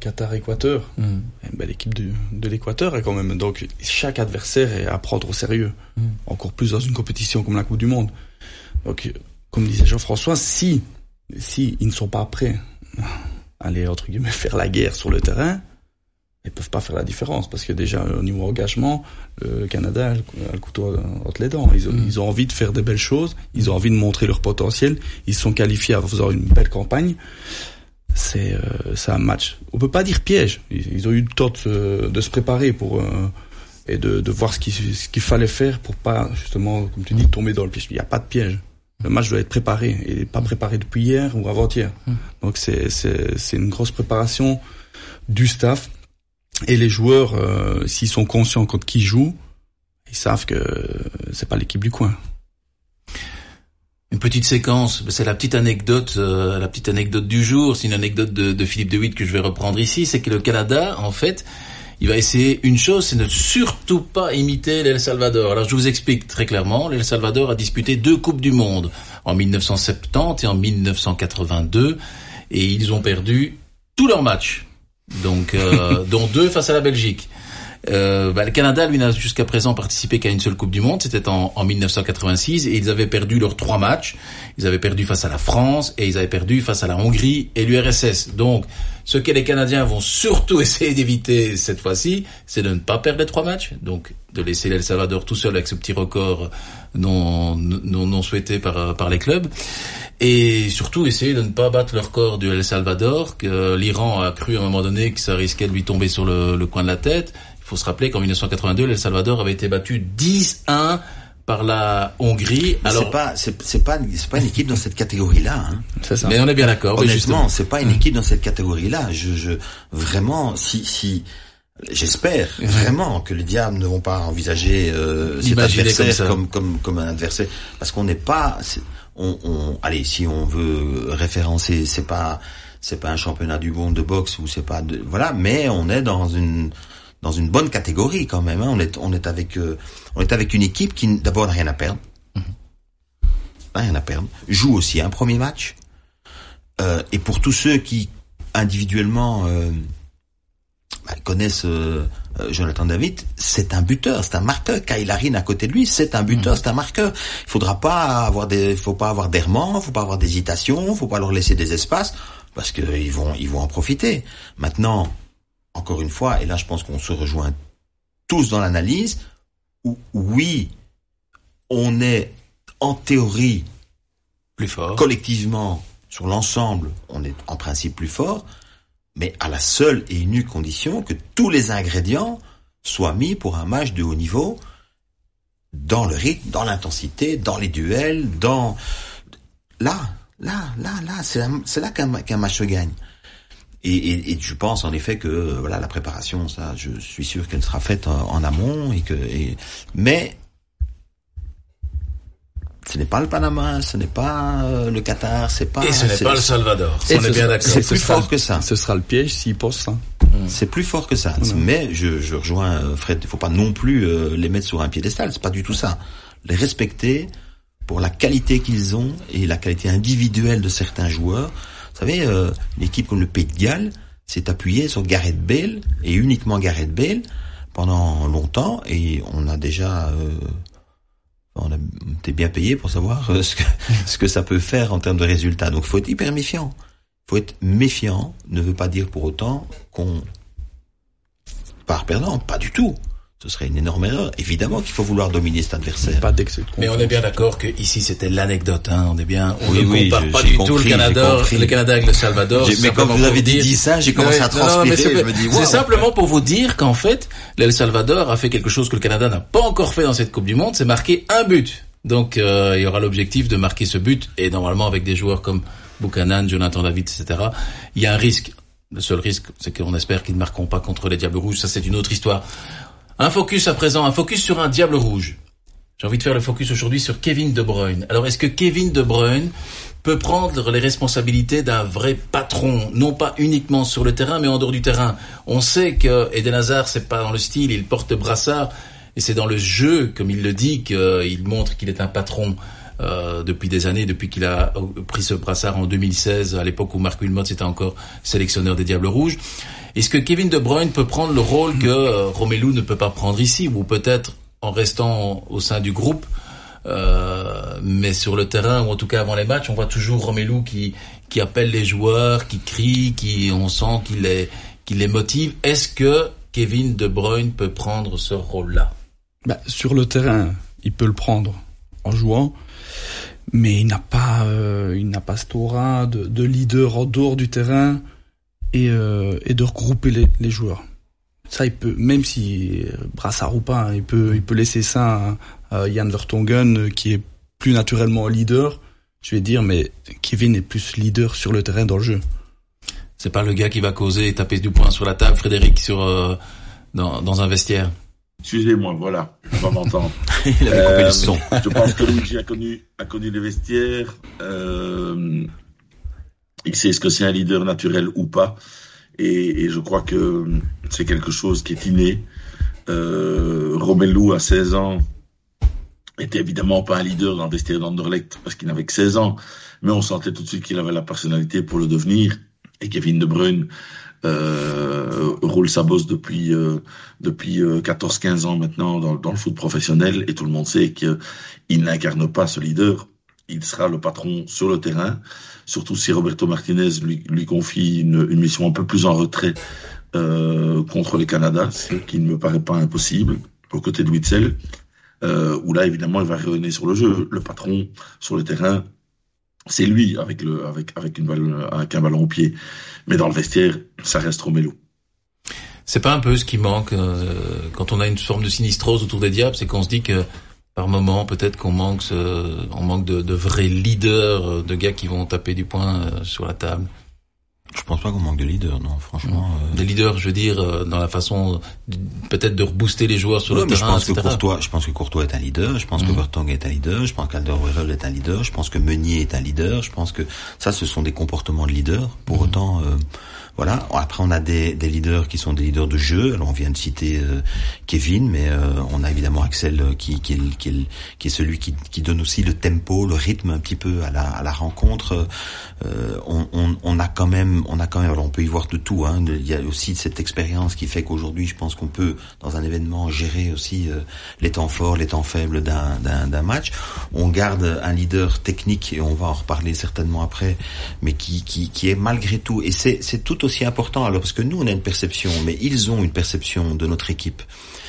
Qatar-Équateur. Mm. Ben, l'équipe de, de l'Équateur est quand même donc chaque adversaire est à prendre au sérieux, mm. encore plus dans une compétition comme la Coupe du Monde. Donc comme disait Jean-François, si si ils ne sont pas prêts à aller entre guillemets faire la guerre sur le terrain, ils peuvent pas faire la différence parce que déjà au niveau engagement, le Canada a le couteau entre les dents. Ils ont, mmh. ils ont envie de faire des belles choses, ils ont envie de montrer leur potentiel. Ils sont qualifiés en faisant une belle campagne. C'est euh, un match. On peut pas dire piège. Ils, ils ont eu le temps de se, de se préparer pour euh, et de, de voir ce qu'il ce qu'il fallait faire pour pas justement, comme tu dis, tomber dans le piège. Il n'y a pas de piège. Le match doit être préparé et pas préparé depuis hier ou avant-hier. Mmh. Donc c'est c'est c'est une grosse préparation du staff et les joueurs, euh, s'ils sont conscients contre qui ils jouent, ils savent que c'est pas l'équipe du coin. Une petite séquence, c'est la petite anecdote, euh, la petite anecdote du jour. C'est une anecdote de, de Philippe DeWitt que je vais reprendre ici. C'est que le Canada, en fait, il va essayer une chose, c'est ne surtout pas imiter l'El Salvador. Alors je vous explique très clairement. L'El Salvador a disputé deux coupes du monde en 1970 et en 1982, et ils ont perdu tous leurs matchs donc euh, dont deux face à la Belgique. Euh, bah, le Canada, lui, n'a jusqu'à présent participé qu'à une seule Coupe du Monde. C'était en, en, 1986 et ils avaient perdu leurs trois matchs. Ils avaient perdu face à la France et ils avaient perdu face à la Hongrie et l'URSS. Donc, ce que les Canadiens vont surtout essayer d'éviter cette fois-ci, c'est de ne pas perdre les trois matchs. Donc, de laisser l'El Salvador tout seul avec ce petit record non, non, non souhaité par, par les clubs et surtout essayer de ne pas battre le record du El Salvador, que l'Iran a cru à un moment donné que ça risquait de lui tomber sur le, le coin de la tête. Il faut se rappeler qu'en 1982, l'El Salvador avait été battu 10-1 par la Hongrie. Alors c'est pas c'est c'est pas c'est pas une équipe dans cette catégorie-là. Hein. C'est ça. Mais on est bien d'accord. Honnêtement, c'est pas une équipe dans cette catégorie-là. Je, je vraiment si si J'espère vraiment que les diables ne vont pas envisager euh, cet adversaire comme, comme, comme, comme un adversaire, parce qu'on n'est pas, on, on, allez, si on veut référencer, c'est pas, c'est pas un championnat du monde de boxe ou c'est pas, de, voilà, mais on est dans une, dans une bonne catégorie quand même. Hein. On est, on est avec, euh, on est avec une équipe qui d'abord n'a rien à perdre, mm -hmm. rien à perdre, joue aussi un premier match, euh, et pour tous ceux qui individuellement, euh, bah, connaissent euh, euh, Jonathan David, c'est un buteur, c'est un marqueur. Kyle Harin à côté de lui, c'est un buteur, c'est un marqueur. Il faudra pas avoir des, faut pas avoir d'errement, faut pas avoir d'hésitation, faut pas leur laisser des espaces parce qu'ils vont, ils vont en profiter. Maintenant, encore une fois, et là je pense qu'on se rejoint tous dans l'analyse, où oui, on est en théorie Plus fort. collectivement, sur l'ensemble, on est en principe plus fort, mais à la seule et unique condition que tous les ingrédients soient mis pour un match de haut niveau, dans le rythme, dans l'intensité, dans les duels, dans... Là, là, là, là, c'est là, qu'un match se gagne. Et, et, et je pense en effet que euh, voilà la préparation, ça, je suis sûr qu'elle sera faite en, en amont et que, et, mais ce n'est pas le Panama, ce n'est pas euh, le Qatar, c'est pas. Et ce n'est pas le Salvador. Et On ce est bien d'accord. c'est Ce plus sera- fort que ça. Ce sera le piège s'ils pensent ça. C'est plus fort que ça. Voilà. Mais je, je rejoins euh, Fred, il faut pas non plus euh, les mettre sur un piédestal, c'est pas du tout ça. Les respecter pour la qualité qu'ils ont et la qualité individuelle de certains joueurs. Vous savez, euh, une comme le Pays de Galles s'est appuyée sur Gareth Bale et uniquement Gareth Bale pendant longtemps et on a déjà euh, on a été bien payé pour savoir euh, ce que ce que ça peut faire en termes de résultats. Donc faut être hyper méfiant. Faut être méfiant ne veut pas dire pour autant qu'on part perdant, pas du tout. Ce serait une énorme erreur. Évidemment qu'il faut vouloir dominer cet adversaire. Pas d'excès de Mais on est bien d'accord que ici c'était l'anecdote. Hein. On est bien. On Oui, ne oui, compare je- pas du compris, tout le Canada, le Canada avec le Salvador. Mais quand simplement vous avez pour dit, dire- dit ça, j'ai commencé à non, non, mais transpirer, c'est- je me dis, C'est waouh. simplement pour vous dire qu'en fait, l'El Salvador a fait quelque chose que le Canada n'a pas encore fait dans cette Coupe du Monde, c'est marquer un but. Donc euh, il y aura l'objectif de marquer ce but et normalement avec des joueurs comme Buchanan, Jonathan David, etc. Il y a un risque. Le seul risque, c'est qu'on espère qu'ils ne marqueront pas contre les Diables Rouges. Ça, c'est une autre histoire. Un focus à présent, un focus sur un Diable Rouge. J'ai envie de faire le focus aujourd'hui sur Kevin De Bruyne. Alors, est-ce que Kevin De Bruyne peut prendre les responsabilités d'un vrai patron, non pas uniquement sur le terrain, mais en dehors du terrain? On sait que Eden Hazard, c'est pas dans le style, il porte brassard, et c'est dans le jeu, comme il le dit, qu'il montre qu'il est un patron euh, depuis des années, depuis qu'il a pris ce brassard en 2016, à l'époque où Marc Wilmot était encore sélectionneur des Diables Rouges. Est-ce que Kevin De Bruyne peut prendre le rôle que euh, Romelu ne peut pas prendre ici, ou peut-être en restant au sein du groupe euh, mais sur le terrain ou en tout cas avant les matchs, on voit toujours Romelu qui qui appelle les joueurs, qui crie, qui on sent qu'il les qu'il les motive. Est-ce que Kevin De Bruyne peut prendre ce rôle-là? Bah, sur le terrain, il peut le prendre en jouant, mais il n'a pas, euh, il n'a pas cette aura de, de leader en dehors du terrain et, euh, et de regrouper les, les joueurs. Ça, il peut, même si euh, brassard ou pas, hein, il peut, il peut laisser ça à, à Yann Vertonghen, euh, qui est plus naturellement leader. Je vais dire, mais Kevin est plus leader sur le terrain dans le jeu. C'est pas le gars qui va causer et taper du poing sur la table, Frédéric, sur euh, dans, dans un vestiaire. Excusez-moi, voilà, on va m'entendre. Il avait coupé Euh, le son. Je pense que Luigi a connu, a connu les vestiaires. Euh, il sait ce que c'est un leader naturel ou pas. Et, et je crois que c'est quelque chose qui est inné. Euh, Romelu, à 16 ans, était évidemment pas un leader dans vestiaire d'Anderlecht parce qu'il n'avait que 16 ans. Mais on sentait tout de suite qu'il avait la personnalité pour le devenir. Et Kevin De Bruyne euh, roule sa bosse depuis euh, depuis 14-15 ans maintenant dans, dans le foot professionnel et tout le monde sait qu'il n'incarne pas ce leader. Il sera le patron sur le terrain, surtout si Roberto Martinez lui, confie une, mission un peu plus en retrait euh, contre le Canada, ce qui ne me paraît pas impossible, aux côtés de Witzel, euh, où là évidemment il va revenir sur le jeu. Le patron sur le terrain, c'est lui avec avec avec un ballon au pied. Mais dans le vestiaire, ça reste Romelu. C'est pas un peu ce qui manque euh, quand on a une forme de sinistrose autour des diables, c'est qu'on se dit que par moment peut-être qu'on manque ce, on manque de, de vrais leaders, euh, de gars qui vont taper du poing euh, sur la table. Je pense pas qu'on manque de leader, non, franchement. euh, Des leaders, je veux dire, euh, dans la façon peut-être de rebooster les joueurs sur Ouais, le mais je terrain, pense que. Courtois, je pense que Courtois est un leader, je pense que Mhm. Vertonghen est un leader, je pense qu'Alderweireld est un leader, je pense que Meunier est un leader, je pense que ça, ce sont des comportements de leader. Pour Mhm. autant, euh, Voilà. Après, on a des, des, leaders qui sont des leaders de jeu. Alors, on vient de citer euh, Kevin, mais euh, on a évidemment Axel euh, qui, qui, est, qui, est, qui est celui qui, qui, donne aussi le tempo, le rythme un petit peu à la, à la rencontre. On, on, on, a quand même, on a quand même. Alors, on peut y voir de tout. Hein. Il y a aussi cette expérience qui fait qu'aujourd'hui, je pense qu'on peut, dans un événement, gérer aussi les temps forts, les temps faibles d'un match. On garde un leader technique et on va en reparler certainement après, mais qui, qui, qui est malgré tout. Et c'est tout aussi important alors parce que nous on a une perception, mais ils ont une perception de notre équipe.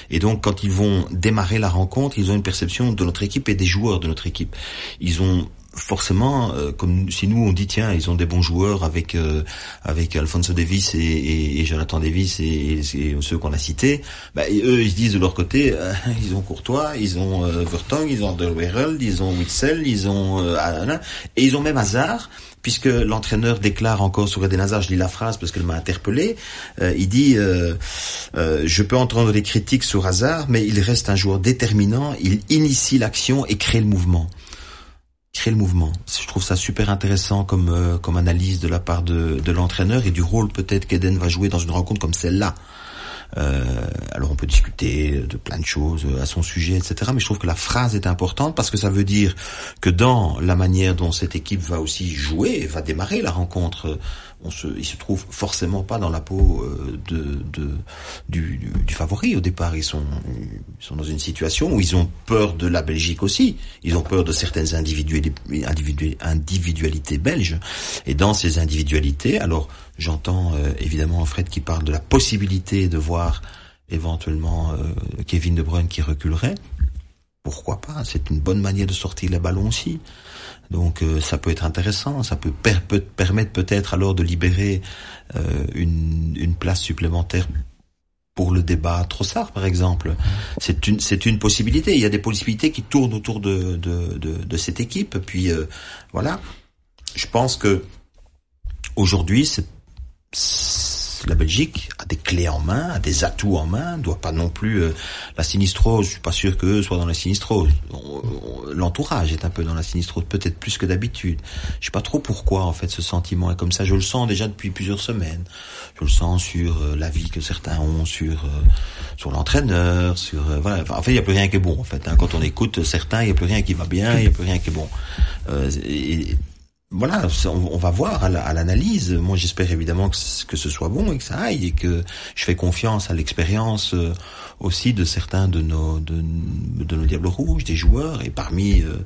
Et donc quand ils vont démarrer la rencontre, ils ont une perception de notre équipe et des joueurs de notre équipe. Ils ont forcément, euh, comme si nous on dit tiens ils ont des bons joueurs avec euh, avec Alfonso Davis et, Jonathan Davis et, ceux qu'on a cités, bah, eux ils se disent de leur côté euh, ils ont Courtois, ils ont euh, ils ont Delwereld, ils ont Witzel, ils ont et ils ont même Hazard puisque l'entraîneur déclare encore sur Eden Hazard, je lis la phrase parce qu'elle m'a interpellé, il dit je peux entendre des critiques sur Hazard, mais il reste un joueur déterminant, il initie l'action et crée le mouvement créer le mouvement. Je trouve ça super intéressant comme euh, comme analyse de la part de, de l'entraîneur et du rôle peut-être qu'Eden va jouer dans une rencontre comme celle-là. Euh, alors on peut discuter de plein de choses à son sujet, etc. Mais je trouve que la phrase est importante parce que ça veut dire que dans la manière dont cette équipe va aussi jouer, va démarrer la rencontre on se, ils se trouvent forcément pas dans la peau euh, de, de du, du, favori au départ. Ils sont, ils sont dans une situation où ils ont peur de la Belgique aussi. Ils ont peur de certaines individualités, individualités belges. Et dans ces individualités, alors j'entends euh, évidemment Fred qui parle de la possibilité de voir éventuellement euh, Kevin De Bruyne qui reculerait. Pourquoi pas? C'est une bonne manière de sortir les ballons aussi. Donc euh, ça peut être intéressant, ça peut, permettre peut-être alors de libérer euh, une, une, place supplémentaire pour le débat Trossard par exemple. C'est une c'est une possibilité. Il y a des possibilités qui tournent autour de de, de, de cette équipe. Puis euh, voilà, je pense que aujourd'hui c'est la Belgique a des clés en main, a des atouts en main, doit pas non plus euh, la sinistrose. Je suis pas sûr qu'eux soient dans la sinistrose. L'entourage est un peu dans la sinistrose, peut-être plus que d'habitude. Je sais pas trop pourquoi en fait ce sentiment est comme ça. Je le sens déjà depuis plusieurs semaines. Je le sens sur euh, la vie que certains ont, sur euh, sur l'entraîneur, sur voilà. en fait, il y a plus rien qui est bon en fait. Hein. Quand on écoute certains, il y a plus rien qui va bien, il y a plus rien qui est bon. Et, voilà, on, va voir à l'analyse. Moi, j'espère évidemment que, ce soit bon et que ça aille et que je fais confiance à l'expérience euh, aussi de certains de nos de, de, nos diables rouges, des joueurs. Et parmi euh,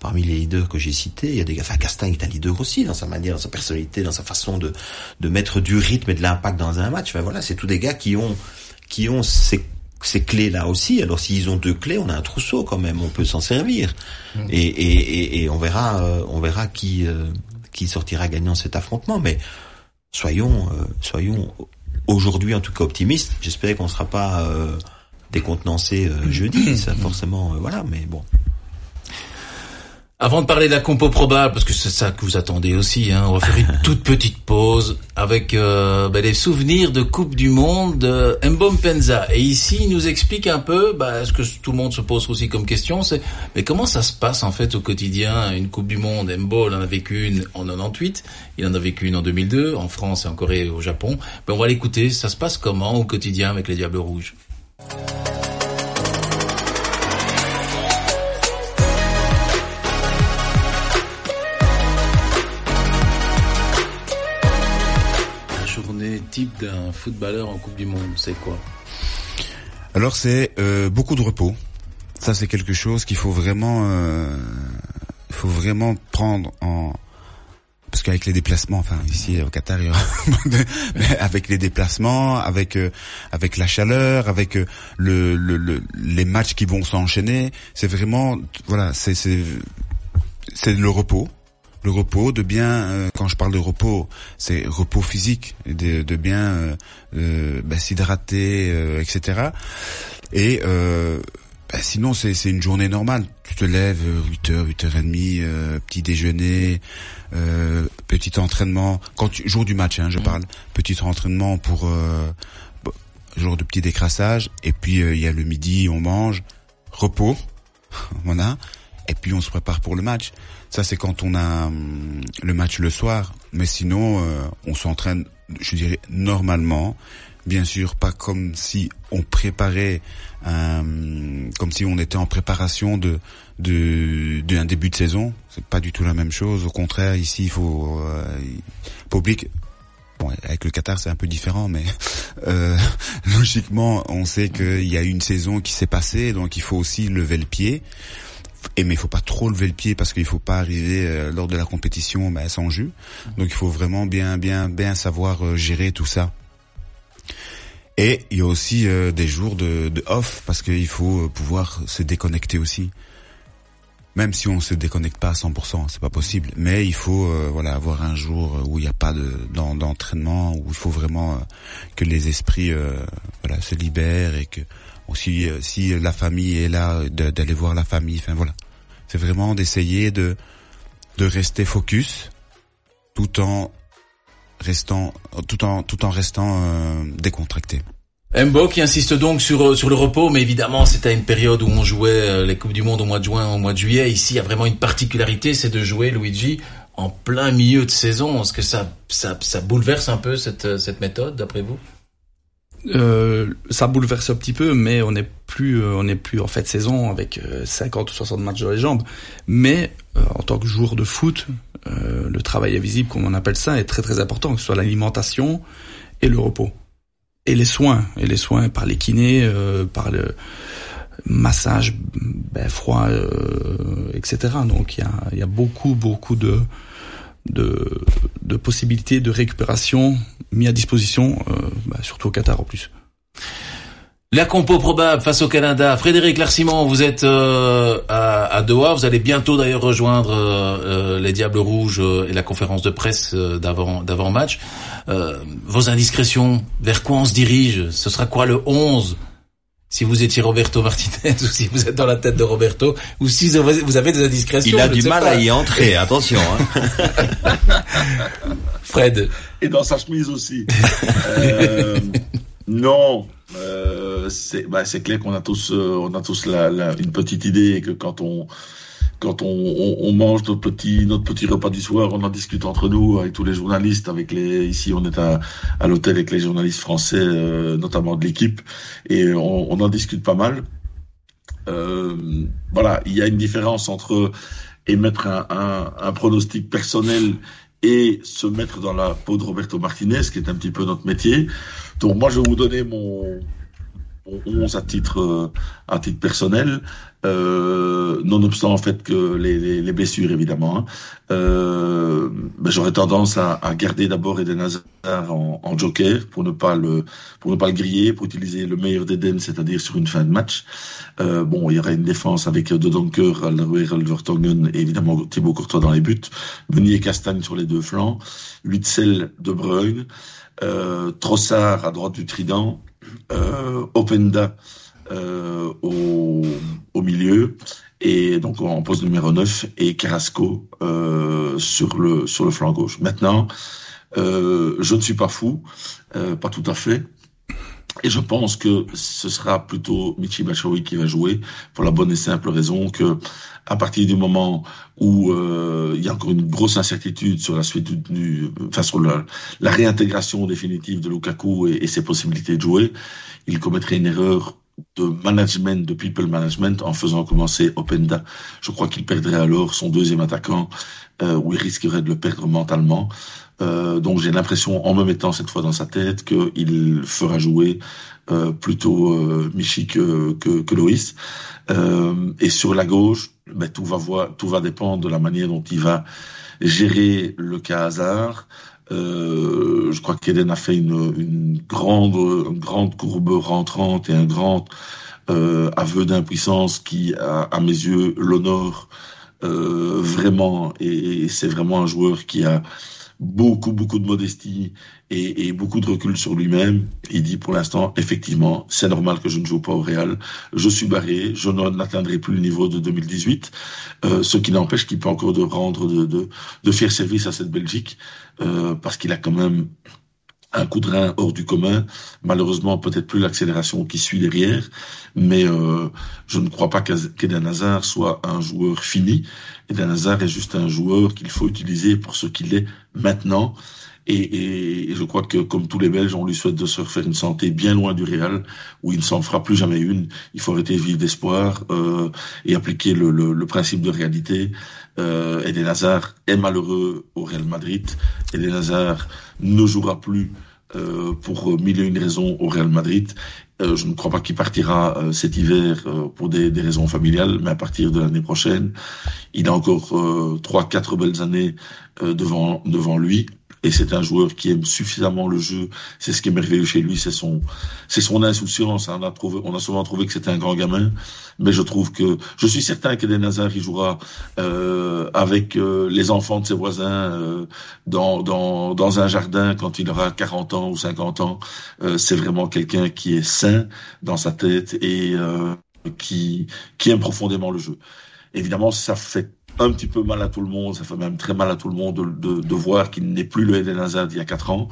parmi les leaders que j'ai cités, il y a des gars. Enfin, Castagne est un leader aussi dans sa manière, dans sa personnalité, dans sa façon de de mettre du rythme et de l'impact dans un match. Enfin voilà, c'est tous des gars qui ont qui ont ces ces clés-là aussi. Alors s'ils ont deux clés, on a un trousseau quand même, on peut s'en servir. Mmh. Et, et, et, on verra, euh, on verra qui euh, qui sortira gagnant cet affrontement. Mais soyons, euh, soyons aujourd'hui en tout cas optimistes. J'espère qu'on ne sera pas décontenancé jeudi, ça forcément, voilà. Mais bon. Avant de parler de la compo probable, parce que c'est ça que vous attendez aussi, hein, on va faire une toute petite pause avec euh, bah, les souvenirs de Coupe du Monde de Mbom Penza. Et ici, il nous explique un peu bah, ce que tout le monde se pose aussi comme question, c'est mais comment ça se passe en fait au quotidien une Coupe du Monde? Mbo, il en a vécu une en 98, il en a vécu une en 2002, en France et en Corée et au Japon. Ben, on va l'écouter, ça se passe comment au quotidien avec les Diables Rouges? Type d'un footballeur en Coupe du Monde C'est quoi Alors c'est euh, beaucoup de repos. Ça c'est quelque chose qu'il faut vraiment, euh, faut vraiment prendre en parce qu'avec les déplacements, enfin ici au Qatar, il y mais avec les déplacements, avec euh, avec la chaleur, avec le, le, les matchs qui vont s'enchaîner, c'est vraiment voilà, c'est c'est le repos le repos, de bien, euh, quand je parle de repos, c'est repos physique, de, de bien euh, euh bah, s'hydrater, euh, etc. Et bah, sinon, c'est une journée normale. Tu te lèves 8h, 8h30, petit déjeuner, petit entraînement. Quand jour du match, hein, je parle. Petit entraînement pour jour de petit décrassage. Et puis il y a le midi, on mange, repos, voilà. et puis on se prépare pour le match. Ça c'est quand on a hum, le match le soir, mais sinon euh, on s'entraîne, je dirais normalement. Bien sûr, pas comme si on préparait, comme si on était en préparation de d'un début de saison. C'est pas du tout la même chose. Au contraire, ici, il faut, euh, public. Bon, avec le Qatar, c'est un peu différent, mais euh, logiquement, on sait qu'il y a une saison qui s'est passée, donc il faut aussi lever le pied. Et mais il faut pas trop lever le pied parce qu'il faut pas arriver euh, lors de la compétition ben, sans jus. Donc il faut vraiment bien bien bien savoir euh, gérer tout ça. Et il y a aussi euh, des jours de, de off parce qu'il faut pouvoir se déconnecter aussi. Même si on se déconnecte pas à 100%, c'est pas possible. Mais il faut voilà avoir un jour où il n'y a pas de d'entraînement, où il faut vraiment que les esprits voilà se libèrent et que aussi si la famille est là d'aller voir la famille. Enfin voilà, c'est vraiment d'essayer de de rester focus tout en restant tout en tout en restant euh, décontracté. Mbo qui insiste donc sur euh, sur le repos, mais évidemment à une période où on jouait euh, les coupes du monde au mois de juin, au mois de juillet. Ici, il y a vraiment une particularité, c'est de jouer Luigi en plein milieu de saison. Est-ce que ça ça ça bouleverse un peu cette cette méthode d'après vous? Euh, ça bouleverse un petit peu, mais on n'est plus, euh, on n'est plus en fait saison avec 50 euh, ou 60 matchs dans les jambes. Mais en tant que joueur de foot, le travail invisible, comme on appelle ça, est très très important, que ce soit l'alimentation et le repos et les soins et les soins par les kinés, par le massage ben, froid, etc. Donc il y a, y a beaucoup beaucoup de de, de possibilités de récupération mis à disposition, euh, bah, surtout au Qatar en plus. La compo probable face au Canada. Frédéric Larsimon, vous êtes euh, à, à, Doha. Vous allez bientôt d'ailleurs rejoindre euh, les Diables Rouges et la conférence de presse d'avant d'avant match. vos indiscrétions, vers quoi on se dirige? Ce sera quoi le 11 si vous étiez Roberto Martinez ou si vous êtes dans la tête de Roberto ou si vous avez des indiscrétions. Il a du mal à y entrer, attention. Hein. Fred. Et dans sa chemise aussi. euh, non, euh, c'est bah, clair qu'on a tous, euh, on a tous la, la, une petite idée que quand on quand on, mange notre petit notre petit repas du soir, on en discute entre nous avec tous les journalistes, avec les ici on est à, l'hôtel avec les journalistes français, euh, notamment de l'équipe, et on, en discute pas mal. Euh, voilà, il y a une différence entre émettre un, pronostic personnel et se mettre dans la peau de Roberto Martinez, qui est un petit peu notre métier. Donc moi, je vais vous donner mon, 11 à titre euh, à titre personnel, euh, nonobstant en fait que les, les, les blessures évidemment. Hein. Euh, ben, j'aurais tendance à, à garder d'abord Eden Hazard en, en, joker pour ne pas le pour ne pas le griller, pour utiliser le meilleur d'Eden, c'est-à-dire sur une fin de match. Euh, bon, il y aura une défense avec De Donker, Alderweireld, Vertonghen et évidemment Thibaut Courtois dans les buts, Meunier Castagne sur les deux flancs, Witzel, De Bruyne, euh, Trossard à droite du trident Openda euh, au, au, milieu et donc en poste numéro 9 et Carrasco euh, sur le sur le flanc gauche. Maintenant, euh, je ne suis pas fou, euh, pas tout à fait. Et je pense que ce sera plutôt Michi Bachoui qui va jouer pour la bonne et simple raison que à partir du moment où euh, il y a encore une grosse incertitude sur la suite du, enfin sur la, réintégration définitive de Lukaku et, et, ses possibilités de jouer, il commettrait une erreur de management, de people management, en faisant commencer Openda. Je crois qu'il perdrait alors son deuxième attaquant, euh, ou il risquerait de le perdre mentalement. Euh, donc j'ai l'impression, en me mettant cette fois dans sa tête, qu'il fera jouer euh, plutôt euh, Michi que, que, que Loïs. Euh, et sur la gauche, ben, tout va voir, tout va dépendre de la manière dont il va gérer le cas hasard. Euh, je crois qu'Eden a fait une, une, grande, une grande courbe rentrante et un grand euh, aveu d'impuissance qui, à, à, mes yeux, l'honore euh, vraiment. Et c'est vraiment un joueur qui a beaucoup, beaucoup de modestie et, beaucoup de recul sur lui-même. Il dit pour l'instant, effectivement, c'est normal que je ne joue pas au Real. Je suis barré, je n'atteindrai plus le niveau de 2018, euh, ce qui n'empêche qu'il peut encore de rendre de faire service à cette Belgique, euh, parce qu'il a quand même un coup de rein hors du commun. Malheureusement, peut-être plus l'accélération qui suit derrière, mais euh, je ne crois pas qu'Eden Hazard soit un joueur fini. Eden Hazard est juste un joueur qu'il faut utiliser pour ce qu'il est maintenant. Et, et, je crois que, comme tous les Belges, on lui souhaite de se refaire une santé bien loin du Real, où il ne s'en fera plus jamais une. Il faut arrêter de vivre d'espoir euh, et appliquer le, le, le, principe de réalité. Euh, Eden Hazard est malheureux au Real Madrid. Eden Hazard ne jouera plus euh, pour mille et une raisons au Real Madrid. Euh, je ne crois pas qu'il partira euh, cet hiver euh, pour des, des, raisons familiales, mais à partir de l'année prochaine, il a encore trois, quatre belles années devant devant lui et c'est un joueur qui aime suffisamment le jeu. C'est ce qui est merveilleux chez lui, c'est son, c'est son insouciance. On a trouvé, on a souvent trouvé que c'était un grand gamin, mais je trouve que, je suis certain qu'Eden Hazard il jouera euh, avec euh, les enfants de ses voisins euh, dans, dans dans un jardin quand il aura 40 ans ou 50 ans. Euh, c'est vraiment quelqu'un qui est sain dans sa tête et euh, qui qui aime profondément le jeu. Évidemment, ça fait un petit peu mal à tout le monde, ça fait même très mal à tout le monde de, de, de voir qu'il n'est plus le Eden Hazard d'il y a quatre ans.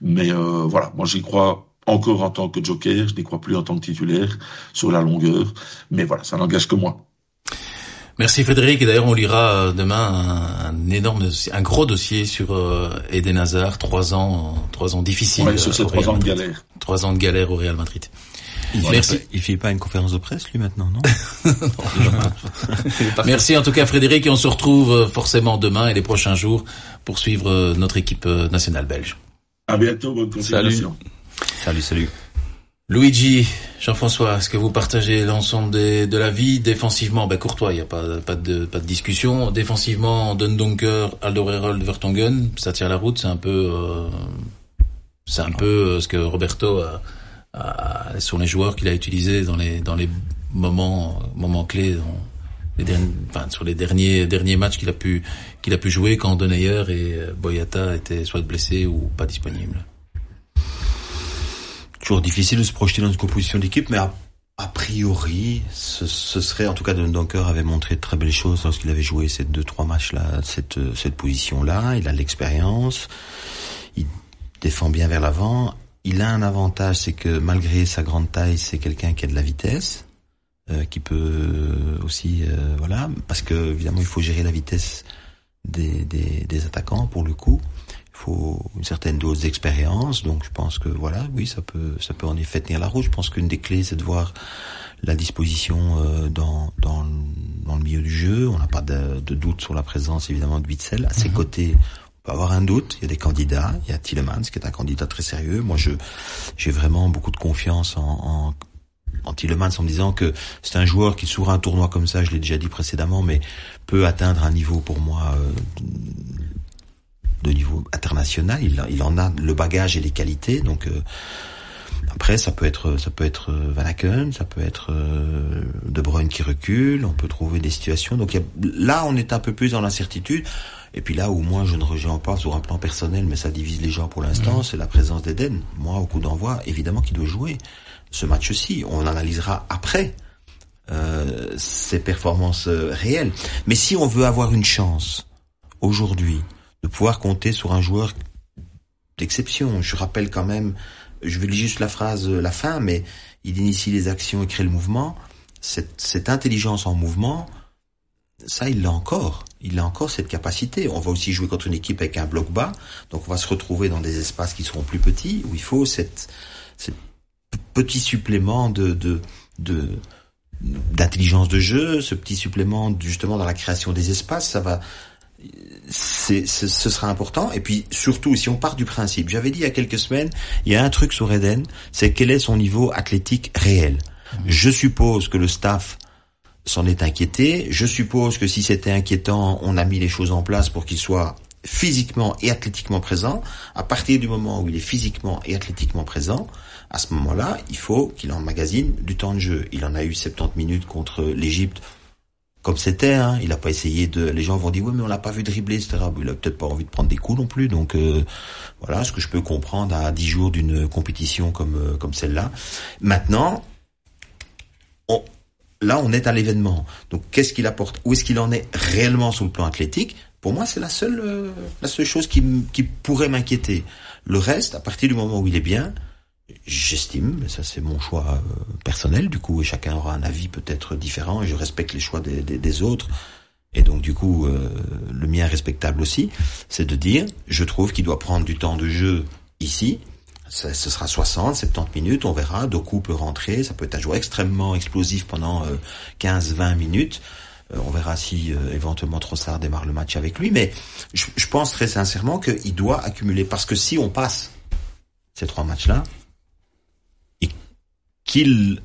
Mais euh, voilà, moi j'y crois encore en tant que joker, je n'y crois plus en tant que titulaire sur la longueur. Mais voilà, ça n'engage que moi. Merci Frédéric. Et d'ailleurs, on lira euh, demain un, énorme, un gros dossier sur euh, Eden Hazard, trois ans, trois ans difficiles. Ouais, sur ces trois ans de galère. Trois ans de galère au Real Madrid. Il Merci. il fait pas une conférence de presse lui maintenant, non, Merci en tout cas Frédéric et on se retrouve euh, forcément demain et les prochains jours pour suivre euh, notre équipe euh, nationale belge. À bientôt, bonne continuation. Salut, salut. salut. Luigi, Jean-François, est-ce que vous partagez l'ensemble de la vie? Défensivement Ben courtois, il n'y a pas, pas, de, pas de discussion. Défensivement, Dundonker, Alderweireld, Vertonghen, ça tient la route. C'est un peu, euh, c'est un peu ce que Roberto a, euh, sur les joueurs qu'il a utilisés dans les dans les moments moments clés dans les derniers, enfin, sur les derniers derniers matchs qu'il a pu qu'il a pu jouer quand Denayer et euh, Boyata étaient soit blessés ou pas disponibles. Toujours difficile de se projeter dans une composition d'équipe, mais a, a priori, ce, ce, serait en tout cas Dunker avait montré de très belles choses lorsqu'il avait joué ces deux trois matchs là, cette cette position là. Il a l'expérience, il défend bien vers l'avant il a un avantage, c'est que malgré sa grande taille, c'est quelqu'un qui a de la vitesse, euh, qui peut aussi, euh, voilà, parce que évidemment il faut gérer la vitesse des, des, des, attaquants pour le coup. Il faut une certaine dose d'expérience, donc je pense que voilà, oui, ça peut, ça peut en effet tenir la route. Je pense qu'une des clés, c'est de voir la disposition euh, dans, dans, dans le milieu du jeu. On n'a pas de, de, doute sur la présence évidemment de Witzel. À ses mhm. côtés, peut avoir un doute. Il y a des candidats. Il y a Tillemans qui est un candidat très sérieux. Moi, je j'ai vraiment beaucoup de confiance en, en, en Tillemans en me disant que c'est un joueur qui sur un tournoi comme ça, je l'ai déjà dit précédemment, mais peut atteindre un niveau pour moi euh, de niveau international. Il, il, en a le bagage et les qualités. Donc euh, après, ça peut être ça peut être euh, Van Aken, ça peut être euh, De Bruyne qui recule. On peut trouver des situations. Donc là, on est un peu plus dans l'incertitude. Et puis là où moi je ne rejoins pas sur un plan personnel, mais ça divise les gens pour l'instant, c'est la présence d'Eden. Moi, au coup d'envoi, évidemment qu'il doit jouer ce match-ci. On analysera après euh, ses performances euh, réelles. Mais si on veut avoir une chance aujourd'hui de pouvoir compter sur un joueur d'exception, je rappelle quand même, je vais lire juste la phrase, la fin, mais il initie les actions et crée le mouvement. Cette, cette intelligence en mouvement, ça, il l'a encore. Il a encore cette capacité. On va aussi jouer contre une équipe avec un bloc bas, donc on va se retrouver dans des espaces qui seront plus petits, où il faut cette, cette petit supplément de, de, de d'intelligence de jeu, ce petit supplément justement dans la création des espaces, ça va, c'est, ce sera important. Et puis surtout, si on part du principe, j'avais dit il y a quelques semaines, il y a un truc sur Eden, c'est quel est son niveau athlétique réel. Je suppose que le staff s'en est inquiété. Je suppose que si c'était inquiétant, on a mis les choses en place pour qu'il soit physiquement et athlétiquement présent. À partir du moment où il est physiquement et athlétiquement présent, à ce moment-là, il faut qu'il emmagasine du temps de jeu. Il en a eu 70 minutes contre l'Égypte, comme c'était. Hein. Il n'a pas essayé de. Les gens vont dire oui, mais on l'a pas vu dribbler, etc. Il a peut-être pas envie de prendre des coups non plus. Donc euh, voilà, ce que je peux comprendre à 10 jours d'une compétition comme euh, comme celle-là. Maintenant, là, on est à l'événement. Donc, qu'est-ce qu'il apporte? Où est-ce qu'il en est réellement sur le plan athlétique? Pour moi, c'est la seule, euh, la seule chose qui, qui pourrait m'inquiéter. Le reste, à partir du moment où il est bien, j'estime, mais ça c'est mon choix euh, personnel, du coup, et chacun aura un avis peut-être différent, et je respecte les choix des, des, des autres, et donc du coup, euh, le mien respectable aussi, c'est de dire, je trouve qu'il doit prendre du temps de jeu ici, ce sera 60, 70 minutes, on verra, Doku peut rentrer, ça peut être un joueur extrêmement explosif pendant euh, 15-20 minutes, Euh, on verra si euh, éventuellement Trossard démarre le match avec lui, mais je, je pense très sincèrement qu'il doit accumuler, parce que si on passe ces trois matchs-là, qu'il,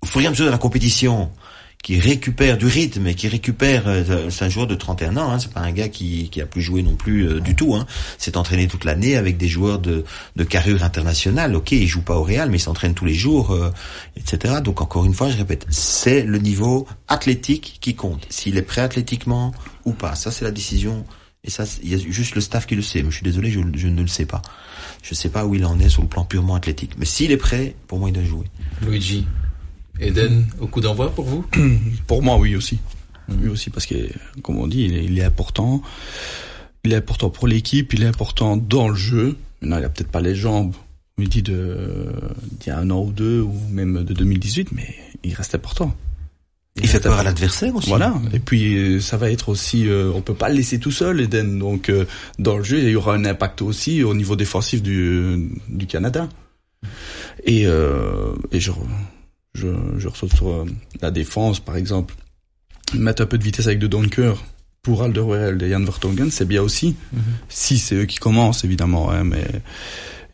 au fur et à mesure la compétition, qui récupère du rythme et qui récupère, euh, c'est un joueur de 31 ans, hein, c'est pas un gars qui, qui a plus joué non plus euh, du tout, hein, s'est entraîné toute l'année avec des joueurs de, de carrure internationale, ok, il joue pas au Real, mais il s'entraîne tous les jours, euh, etc. Donc encore une fois, je répète, c'est le niveau athlétique qui compte, s'il est prêt athlétiquement ou pas, ça c'est la décision, et ça, il y a juste le staff qui le sait, mais je suis désolé, je, je ne le sais pas. Je sais pas où il en est sur le plan purement athlétique, mais s'il est prêt, pour moi il doit jouer. Luigi. Eden, au coup d'envoi pour vous Pour moi, oui aussi. Oui aussi, parce que, comme on dit, il est, il est important. Il est important pour l'équipe, il est important dans le jeu. Maintenant, il a peut-être pas les jambes, on dit, de, d'il y a un an ou deux, ou même de 2018, mais il reste important. Il fait peur à l'adversaire aussi. Voilà. Et puis euh, ça va être aussi, euh, on peut pas le laisser tout seul, Eden. Donc euh, dans le jeu, il y aura un impact aussi au niveau défensif du du Canada. Et euh, et je je je ressors sur euh, la défense, par exemple, mettre un peu de vitesse avec de Donker pour Alderweireld et Jan Vertonghen, c'est bien aussi. Si c'est eux qui commencent, évidemment, hein, mais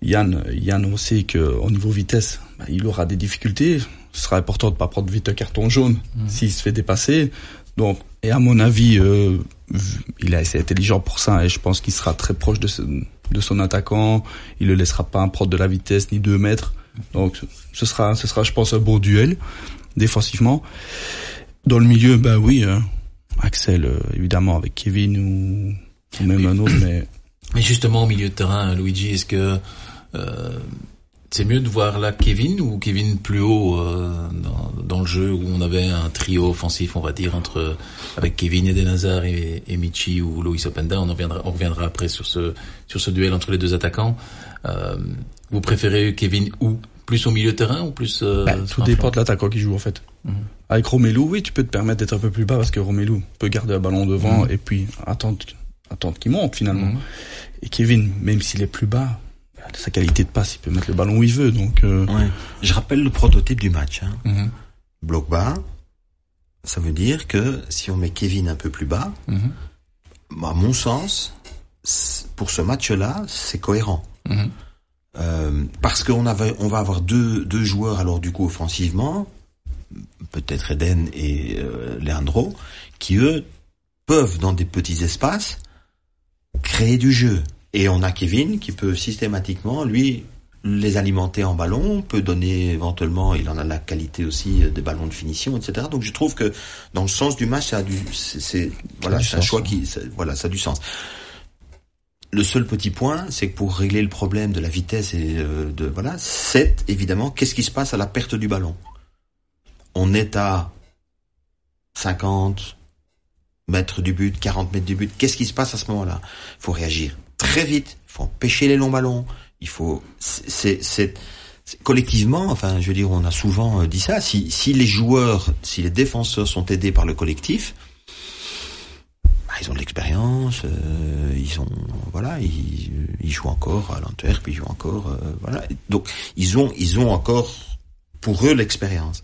Yann, Yann, on sait que au niveau vitesse, bah, il aura des difficultés. Ce sera important de pas prendre vite un carton jaune s'il se fait dépasser. Donc, et à mon avis, euh, il a assez intelligent pour ça et je pense qu'il sera très proche de, ce- de son attaquant. Il le laissera pas prendre de la vitesse ni deux mètres. Donc, ce sera, ce sera, je pense, un beau duel défensivement. Dans le milieu, bah oui, euh, Axel, euh, évidemment, avec Kevin ou, même un autre, mais Mais justement, au milieu de terrain, Luigi, est-ce que euh, c'est mieux de voir là Kevin ou Kevin plus haut euh, dans, le jeu où on avait un trio offensif, on va dire, entre avec Kevin, Eden Hazard et, et Michi ou Loïs Openda? On, en reviendra, on reviendra après sur ce sur ce duel entre les deux attaquants. Vous préférez Kevin où? Plus au milieu de terrain ou plus euh, Bah, tout dépend flanc? de l'attaquant qui joue en fait. Mhm. Avec Romelu, oui, tu peux te permettre d'être un peu plus bas parce que Romelu peut garder un ballon devant Mhm. et puis attendre, attendre qu'il monte finalement. Mhm. Et Kevin, même s'il est plus bas, bah, sa qualité de passe, il peut mettre le ballon où il veut. Donc euh, Ouais. Je rappelle le prototype du match. Hein. Bloc bas, ça veut dire que si on met Kevin un peu plus bas, à mon sens, pour ce match-là, c'est cohérent. Euh, parce qu'on avait, on va avoir deux, deux joueurs alors du coup offensivement, peut-être Eden et euh, Leandro, qui eux peuvent dans des petits espaces créer du jeu. Et on a Kevin qui peut systématiquement lui les alimenter en ballon, peut donner éventuellement, il en a la qualité aussi euh, des ballons de finition, etc. Donc je trouve que dans le sens du match, ça a du, c'est, c'est- voilà, c'est un choix qui, voilà, ça a du sens. Le seul petit point, c'est que pour régler le problème de la vitesse et euh, de voilà, c'est évidemment qu'est-ce qui se passe à la perte du ballon. On est à 50 mètres du but, 40 mètres du but. Qu'est-ce qui se passe à ce moment-là? Il faut réagir très vite. Il faut empêcher les longs ballons. Il faut, c'est, collectivement, enfin, je veux dire, on a souvent euh, dit ça. Si, si les joueurs, si les défenseurs sont aidés par le collectif, ils ont de l'expérience, euh, ils ont voilà, ils, ils jouent encore à l'Antwerp, ils jouent encore euh, voilà. Donc ils ont ils ont encore pour eux l'expérience.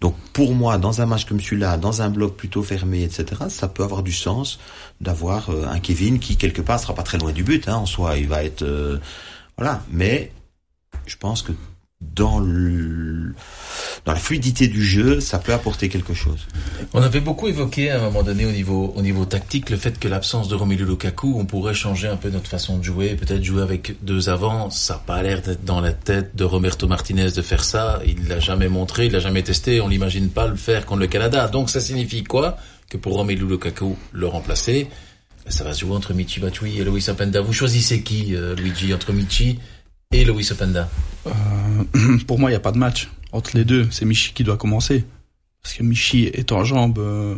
Donc pour moi, dans un match comme celui-là, dans un bloc plutôt fermé, etc., ça peut avoir du sens d'avoir euh, un Kevin qui quelque part sera pas très loin du but hein, en soi. Il va être euh, voilà, mais je pense que dans le dans la fluidité du jeu, ça peut apporter quelque chose. On avait beaucoup évoqué à un moment donné au niveau au niveau tactique le fait que l'absence de Romelu Lukaku, on pourrait changer un peu notre façon de jouer, peut-être jouer avec deux avants. Ça n'a pas l'air d'être dans la tête de Roberto Martinez de faire ça. Il l'a jamais montré, il l'a jamais testé. On l'imagine pas le faire contre le Canada. Donc ça signifie quoi? Que pour Romelu Lukaku le remplacer, ça va se jouer entre Michi Batshuayi et Luis Openda. Vous choisissez qui, euh, Luigi, entre Michi et Luis Openda euh, pour moi, il n'y a pas de match entre les deux. C'est Michi qui doit commencer parce que Michi est en jambe. euh,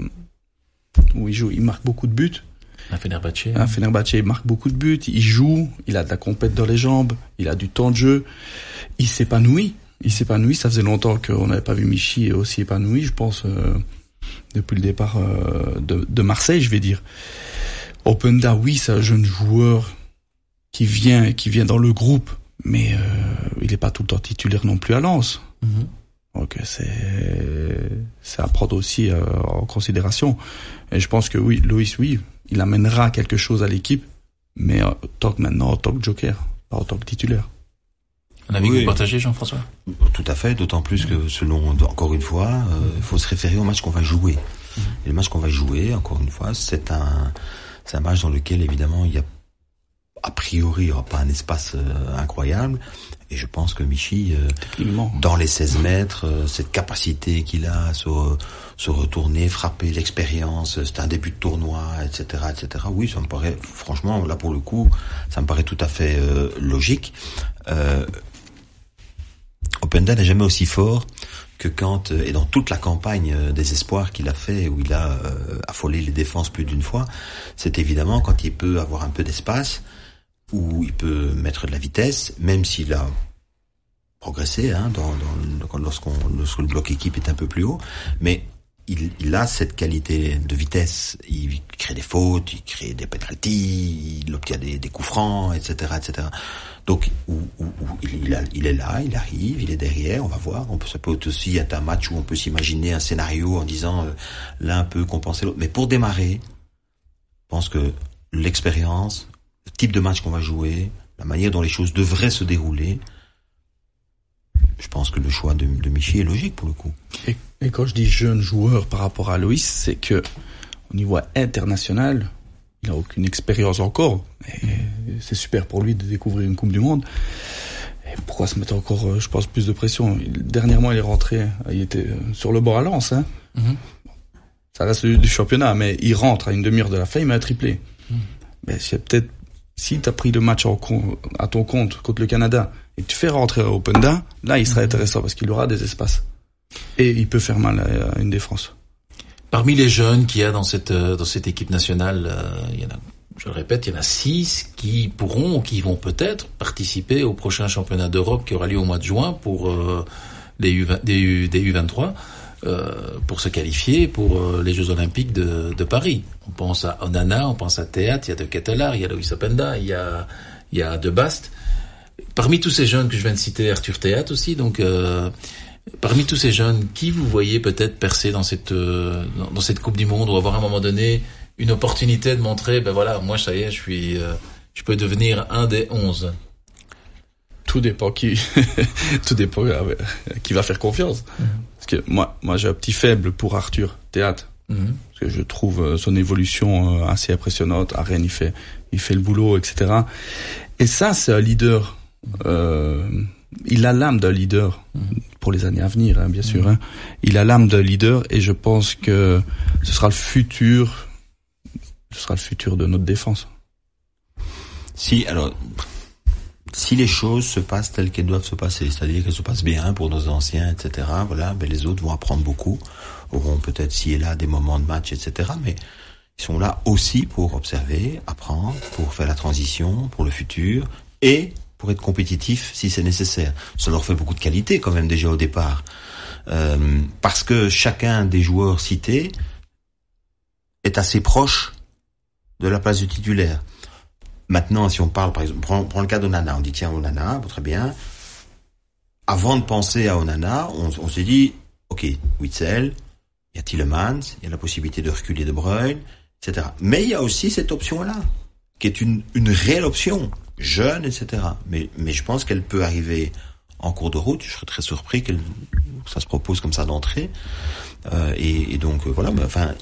où il joue. Il marque beaucoup de buts. Un Fenerbahçe. Un Fenerbahçe il marque beaucoup de buts. Il joue. Il a de la compète dans les jambes. Il a du temps de jeu. Il s'épanouit. Il s'épanouit. Ça faisait longtemps qu'on n'avait pas vu Michi aussi épanoui, je pense, euh, depuis le départ euh, de, de Marseille, je vais dire. Openda, oui, c'est un jeune joueur qui vient, qui vient dans le groupe, mais euh, il n'est pas tout le temps titulaire non plus à Lens. Mhm. Donc c'est c'est à prendre aussi euh, en considération. Et je pense que oui, Loïs, oui, il amènera quelque chose à l'équipe, mais en tant que maintenant en tant que joker, pas en tant que titulaire. Un avis que Oui. vous partagez, Jean-François? Tout à fait, d'autant plus que selon, encore une fois, euh, il faut se référer au match qu'on va jouer. Et le match qu'on va jouer, encore une fois, c'est un, c'est un match dans lequel évidemment il y a, a priori, il n'y aura pas un espace euh, incroyable. Et je pense que Michi, euh, Techniquement. dans les 16 mètres, euh, cette capacité qu'il a à se, se retourner, frapper, l'expérience, c'est un début de tournoi, etc., etc. Oui, ça me paraît, franchement, là pour le coup, ça me paraît tout à fait euh, logique. Euh, Openda n'est jamais aussi fort que quand, euh, et dans toute la campagne euh, des espoirs qu'il a fait, où il a euh, affolé les défenses plus d'une fois, c'est évidemment quand il peut avoir un peu d'espace, où il peut mettre de la vitesse, même s'il a progressé hein, dans, dans, lorsqu'on, lorsque le bloc équipe est un peu plus haut, mais il, il a cette qualité de vitesse. Il crée des fautes, il crée des penalties, il obtient des, des coups francs, etc., etc. Donc, où, où- où il, il est là, il arrive, il est derrière, on va voir. On peut, ça peut aussi être un match où on peut s'imaginer un scénario en disant euh, l'un peut compenser l'autre. Mais pour démarrer, je pense que l'expérience, le type de match qu'on va jouer, la manière dont les choses devraient se dérouler, je pense que le choix de, de Michi est logique pour le coup. Et, et quand je dis jeune joueur par rapport à Loïs, c'est que au niveau international, il a aucune expérience encore. Et c'est super pour lui de découvrir une Coupe du Monde. Et pourquoi se mettre encore, euh, je pense, plus de pression? Il- Dernièrement, il est rentré, il était euh, sur le bord à Lens. Hein. Mhm. Ça reste du, du championnat, mais il rentre à une demi-heure de la fin, il met un triplé. Mais c'est peut-être, si tu as pris le match en à ton compte contre le Canada et que tu fais rentrer Openda, là, il sera intéressant parce qu'il aura des espaces. Et il peut faire mal à, une défense. Parmi les jeunes qu'il y a dans cette euh, dans cette équipe nationale, euh, il y en a, je le répète, il y en a six qui pourront ou qui vont peut-être participer au prochain championnat d'Europe qui aura lieu au mois de juin pour euh, les U, des, U, des U23 euh, pour se qualifier pour euh, les Jeux Olympiques de, de Paris. On pense à Onana, on pense à Théâtre, il y a De Ketelaar, il y a Loïs Openda, il y a il y a De Bast. Parmi tous ces jeunes que je viens de citer, Arthur Théâtre aussi, donc euh, Parmi tous ces jeunes, qui vous voyez peut-être percer dans cette euh, dans, cette Coupe du Monde ou avoir à un moment donné une opportunité de montrer, ben voilà, moi ça y est, je suis, euh, je peux devenir un des onze. Tout dépend qui, tout dépend euh, qui va faire confiance. Parce que moi, moi j'ai un petit faible pour Arthur Théâtre. Mhm. Parce que je trouve euh, son évolution euh, assez impressionnante. À Rennes, il fait, il fait le boulot, etc. Et ça, c'est un leader. Euh, il a l'âme d'un leader pour les années à venir, hein, bien sûr. Hein. Il a l'âme d'un leader et je pense que ce sera le futur, ce sera le futur de notre défense. Si, alors, si les choses se passent telles qu'elles doivent se passer, c'est-à-dire qu'elles se passent bien pour nos anciens, etc., voilà, ben les autres vont apprendre beaucoup, auront peut-être ci et là des moments de match, etc., mais ils sont là aussi pour observer, apprendre, pour faire la transition, pour le futur, et pour être compétitifs si c'est nécessaire. Ça leur fait beaucoup de qualité quand même déjà au départ. Euh, parce que chacun des joueurs cités est assez proche de la place du titulaire. Maintenant, si on parle, par exemple, prends, prends le cas d'Onana, on dit tiens, Onana, bon, très bien. Avant de penser à Onana, on, on s'est dit, ok, Witzel, il y a Tillemans, il y a la possibilité de reculer De Bruyne, etc. Mais il y a aussi cette option-là, qui est une, une réelle option, jeune, etc. Mais, mais je pense qu'elle peut arriver en cours de route. Je serais très surpris qu'elle, que ça se propose comme ça d'entrée. Euh, et, et donc euh, voilà. Mais enfin,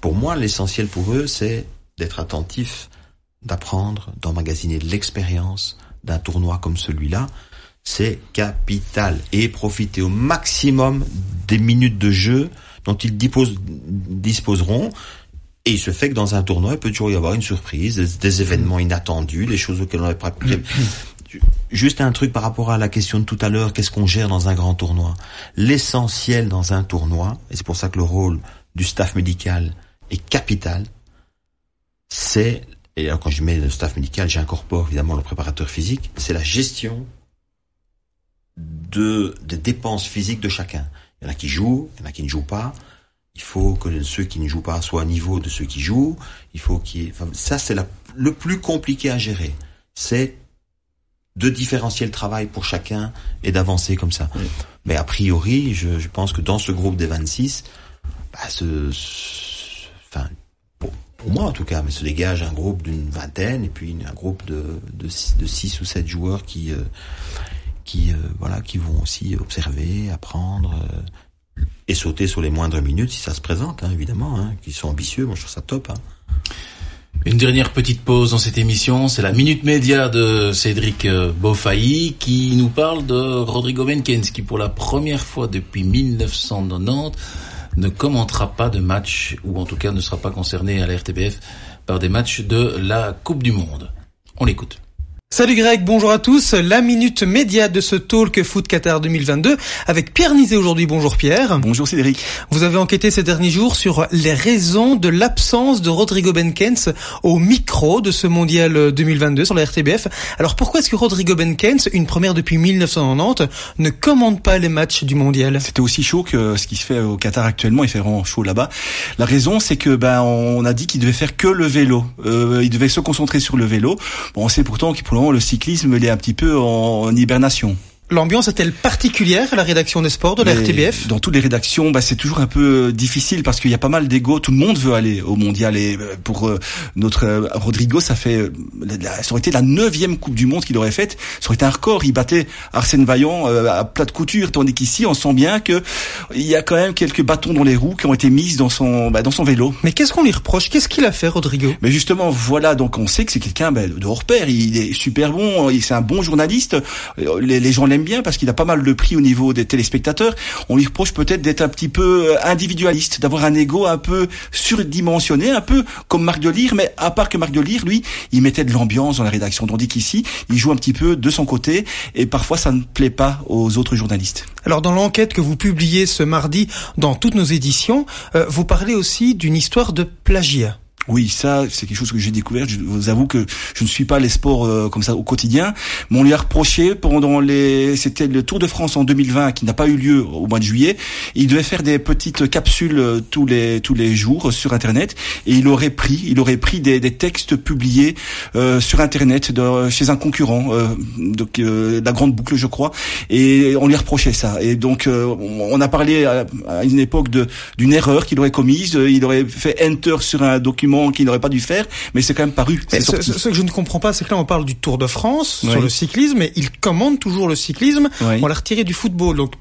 pour moi, l'essentiel pour eux, c'est d'être attentif, d'apprendre, d'emmagasiner de l'expérience d'un tournoi comme celui-là. C'est capital et profiter au maximum des minutes de jeu dont ils disposeront. Et il se fait que dans un tournoi, il peut toujours y avoir une surprise, des, des événements inattendus, des choses auxquelles on n'avait pas. Juste un truc par rapport à la question de tout à l'heure, qu'est-ce qu'on gère dans un grand tournoi? L'essentiel dans un tournoi, et c'est pour ça que le rôle du staff médical est capital, c'est, et alors quand je mets le staff médical, j'incorpore évidemment le préparateur physique, c'est la gestion de, des dépenses physiques de chacun. Il y en a qui jouent, il y en a qui ne jouent pas. Il faut que ceux qui ne jouent pas soient au niveau de ceux qui jouent. Il faut qu'il enfin, ça c'est le plus compliqué à gérer. C'est de différencier le travail pour chacun et d'avancer comme ça. Mais a priori, je, je, pense que dans ce groupe des 26, bah, ce, ce enfin, pour, moi en tout cas, mais se dégage un groupe d'une vingtaine et puis un groupe de, de, de six ou sept joueurs qui, euh, qui, euh, voilà, qui vont aussi observer, apprendre euh, et sauter sur les moindres minutes si ça se présente, hein, évidemment, hein, qui sont ambitieux. Moi, je trouve ça top. Hein. Une dernière petite pause dans cette émission, c'est la minute média de Cédric Beaufailly qui nous parle de Rodrigo Menkens qui pour la première fois depuis 1990 ne commentera pas de match ou en tout cas ne sera pas concerné à la RTBF par des matchs de la Coupe du Monde. On l'écoute. Salut Greg, bonjour à tous. La minute média de ce Talk Foot Qatar 2022 avec Pierre Nizet aujourd'hui. Bonjour Pierre. Bonjour Cédric. Vous avez enquêté ces derniers jours sur les raisons de l'absence de Rodrigo Benkens au micro de ce mondial 2022 sur la RTBF. Alors pourquoi est-ce que Rodrigo Benkens, une première depuis 1990, ne commande pas les matchs du mondial? C'était aussi chaud que ce qui se fait au Qatar actuellement. Il fait vraiment chaud là-bas. La raison, c'est que ben on a dit qu'il devait faire que le vélo. Euh, il devait se concentrer sur le vélo. Bon, on sait pourtant qu'il pour le cyclisme est un petit peu en hibernation. L'ambiance est-elle particulière à la rédaction des sports de la RTBF Dans toutes les rédactions, bah, c'est toujours un peu difficile parce qu'il y a pas mal d'ego. Tout le monde veut aller au mondial et pour euh, notre euh, Rodrigo, ça fait ça aurait été la neuvième Coupe du Monde qu'il aurait faite. Ça aurait été un record. Il battait Arsène Vaillant euh, à plat de couture, tandis qu'ici, on sent bien que il y a quand même quelques bâtons dans les roues qui ont été mises dans son bah, dans son vélo. Mais qu'est-ce qu'on lui reproche? Qu'est-ce qu'il a fait, Rodrigo? Mais justement, voilà. Donc on sait que c'est quelqu'un bah, de hors pair. Il est super bon. C'est un bon journaliste. Les, les gens l'aiment bien parce qu'il a pas mal de prix au niveau des téléspectateurs. On lui reproche peut-être d'être un petit peu individualiste, d'avoir un ego un peu surdimensionné, un peu comme Marc Delire, mais à part que Marc Delire, lui, il mettait de l'ambiance dans la rédaction. Tandis qu'ici, il joue un petit peu de son côté et parfois ça ne plaît pas aux autres journalistes. Alors dans l'enquête que vous publiez ce mardi dans toutes nos éditions, euh, vous parlez aussi d'une histoire de plagiat. Oui, ça, c'est quelque chose que j'ai découvert. Je vous avoue que je ne suis pas les sports euh, comme ça au quotidien, mais on lui a reproché pendant les, c'était le Tour de France en 2020 qui n'a pas eu lieu au mois de juillet. Il devait faire des petites capsules euh, tous les tous les jours sur Internet et il aurait pris, il aurait pris des, des textes publiés euh, sur Internet de, chez un concurrent, euh, donc la Grande Boucle, je crois, et on lui a reproché ça. Et donc on a parlé à, à une époque de d'une erreur qu'il aurait commise. Il aurait fait enter sur un document qu'il n'aurait pas dû faire, mais c'est quand même paru. Ce, ce, que je ne comprends pas, c'est que là on parle du Tour de France oui. sur le cyclisme, mais il commande toujours le cyclisme. Oui. On l'a retiré du football, donc.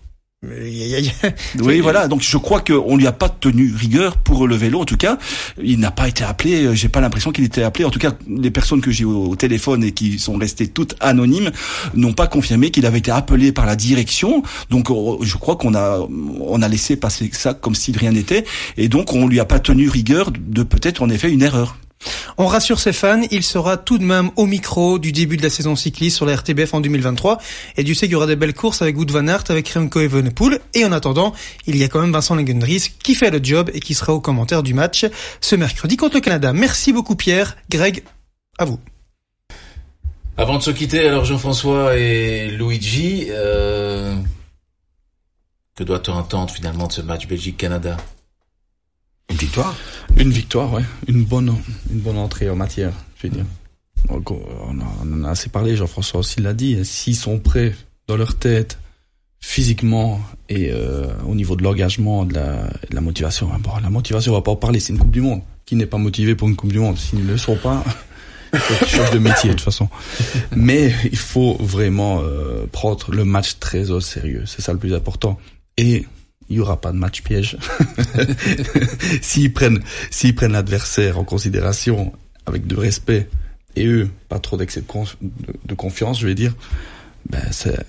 Oui, voilà. Donc je crois qu'on lui a pas tenu rigueur pour le vélo. En tout cas, il n'a pas été appelé. J'ai pas l'impression qu'il était appelé. En tout cas, les personnes que j'ai au téléphone et qui sont restées toutes anonymes n'ont pas confirmé qu'il avait été appelé par la direction. Donc je crois qu'on a on a laissé passer ça comme si rien n'était. Et donc on lui a pas tenu rigueur de peut-être en effet une erreur. On rassure ses fans, il sera tout de même au micro du début de la saison cycliste sur la RTBF en 2023. Et du sais qu'il y aura des belles courses avec Wout van Aert, avec Remco Evenepoel. Et en attendant, il y a quand même Vincent Langendries qui fait le job et qui sera au commentaire du match ce mercredi contre le Canada. Merci beaucoup Pierre. Greg, à vous. Avant de se quitter, alors Jean-François et Luigi, euh... que doit-on entendre finalement de ce match Belgique-Canada? Une victoire? Une victoire, ouais. Une bonne, une bonne entrée en matière, je veux dire. Donc, on, a, on a assez parlé, Jean-François aussi l'a dit. S'ils sont prêts dans leur tête, physiquement et euh, au niveau de l'engagement, de la, de la motivation, bon, la motivation, on va pas en parler, c'est une Coupe du Monde. Qui n'est pas motivé pour une Coupe du Monde S'ils ne le sont pas, il faut qu'ils changent de métier de toute façon. Mais il faut vraiment euh, prendre le match très au sérieux. C'est ça le plus important. Et il y aura pas de match piège. s'ils prennent, s'ils prennent l'adversaire en considération avec de respect et eux, pas trop d'excès de, conf de, de, confiance, je vais dire, ben c'est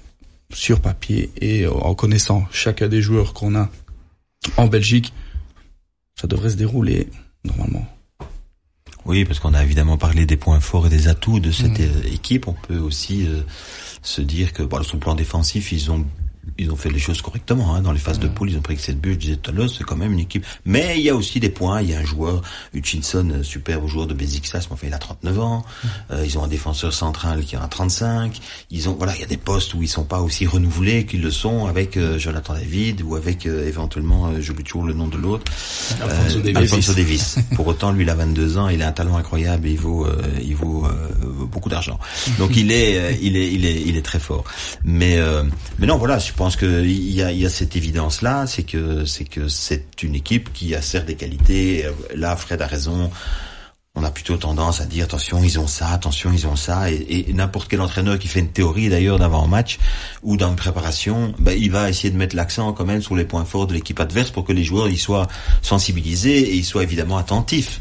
sur papier et en connaissant chacun des joueurs qu'on a en Belgique, ça devrait se dérouler normalement. Oui, parce qu'on a évidemment parlé des points forts et des atouts de cette mmh. équipe. On peut aussi euh, se dire que bon, sur le plan défensif, ils ont ils ont fait les choses correctement. Hein. Dans les phases de poule, ils ont pris que cette buts. Je disais tout à l'heure, c'est quand même une équipe. Mais il y a aussi des points. Il y a un joueur, Hutchinson, euh, superbe joueur de Besiktas, mais enfin, il a 39 ans. Euh, ils ont un défenseur central qui en a 35. Ils ont, voilà, il y a des postes où ils sont pas aussi renouvelés qu'ils le sont avec euh, Jonathan David ou avec euh, éventuellement, euh, j'oublie toujours le nom de l'autre, Alfonso euh, Davies. Alfonso Davies. Pour autant, lui, il a 22 ans, il a un talent incroyable, et il vaut, euh, il vaut euh, beaucoup d'argent. Donc il est, il est, il est, il est très fort. Mais, euh, mais non, voilà, je pense que il y a, y a cette évidence là, c'est que, c'est que c'est une équipe qui a certes des qualités. Là, Fred a raison. On a plutôt tendance à dire attention, ils ont ça, attention, ils ont ça, et, n'importe quel entraîneur qui fait une théorie d'ailleurs d'avant-match ou dans une préparation, ben, il va essayer de mettre l'accent quand même sur les points forts de l'équipe adverse pour que les joueurs y soient sensibilisés et ils soient évidemment attentifs.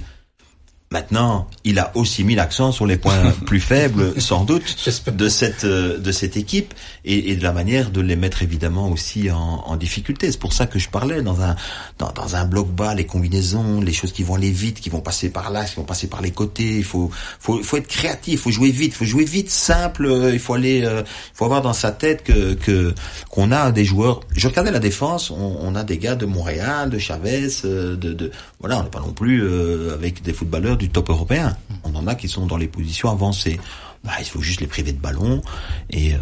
Maintenant, il a aussi mis l'accent sur les points plus faibles, sans doute, de cette euh, de cette équipe et, et de la manière de les mettre évidemment aussi en, en difficulté. C'est pour ça que je parlais dans un dans, dans un bloc bas, les combinaisons, les choses qui vont aller vite, qui vont passer par là, qui vont passer par les côtés. Il faut faut faut être créatif, il faut jouer vite, il faut jouer vite, simple. euh, Il faut aller, euh, faut avoir dans sa tête que que qu'on a des joueurs. Je regardais la défense, on, on a des gars de Montréal, de Chavez, euh, de, de voilà, on n'est pas non plus euh, avec des footballeurs du top européen. On en a qui sont dans les positions avancées. Bah, il faut juste les priver de ballon et, euh,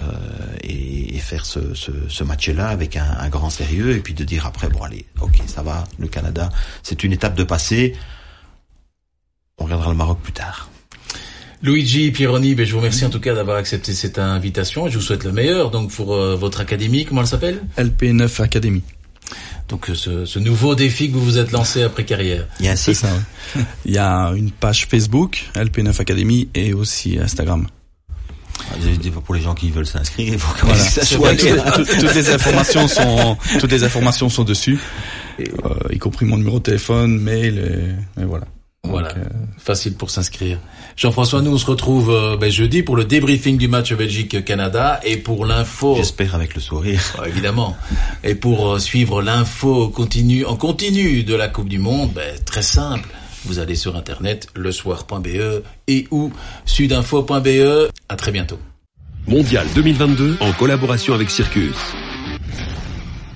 et, et faire ce, ce, ce match-là avec un, un grand sérieux et puis de dire après bon allez ok ça va le Canada c'est une étape de passé on regardera le Maroc plus tard Luigi Pieroni, ben, je vous remercie en tout cas d'avoir accepté cette invitation et je vous souhaite le meilleur donc pour euh, votre académie, comment elle s'appelle? LP9 Academy. Donc euh, ce, ce nouveau défi que vous vous êtes lancé après carrière. il y a un C'est site ça. ouais. Il y a une page Facebook LP9 Academy et aussi Instagram. pour les gens qui veulent s'inscrire il faut que Voilà. ça soit Tout- toutes les informations sont toutes les informations sont dessus, euh, y compris mon numéro de téléphone, mail et, et voilà. Voilà, Donc, euh, facile pour s'inscrire. Jean-François, nous on se retrouve euh, ben, jeudi pour le débriefing du match Belgique-Canada et pour l'info, j'espère avec le sourire évidemment, et pour euh, suivre l'info continue en continu de la Coupe du Monde, ben, très simple. Vous allez sur internet lesoir.be et ou sudinfo.be. À très bientôt. Mondial 2022 en collaboration avec Circus.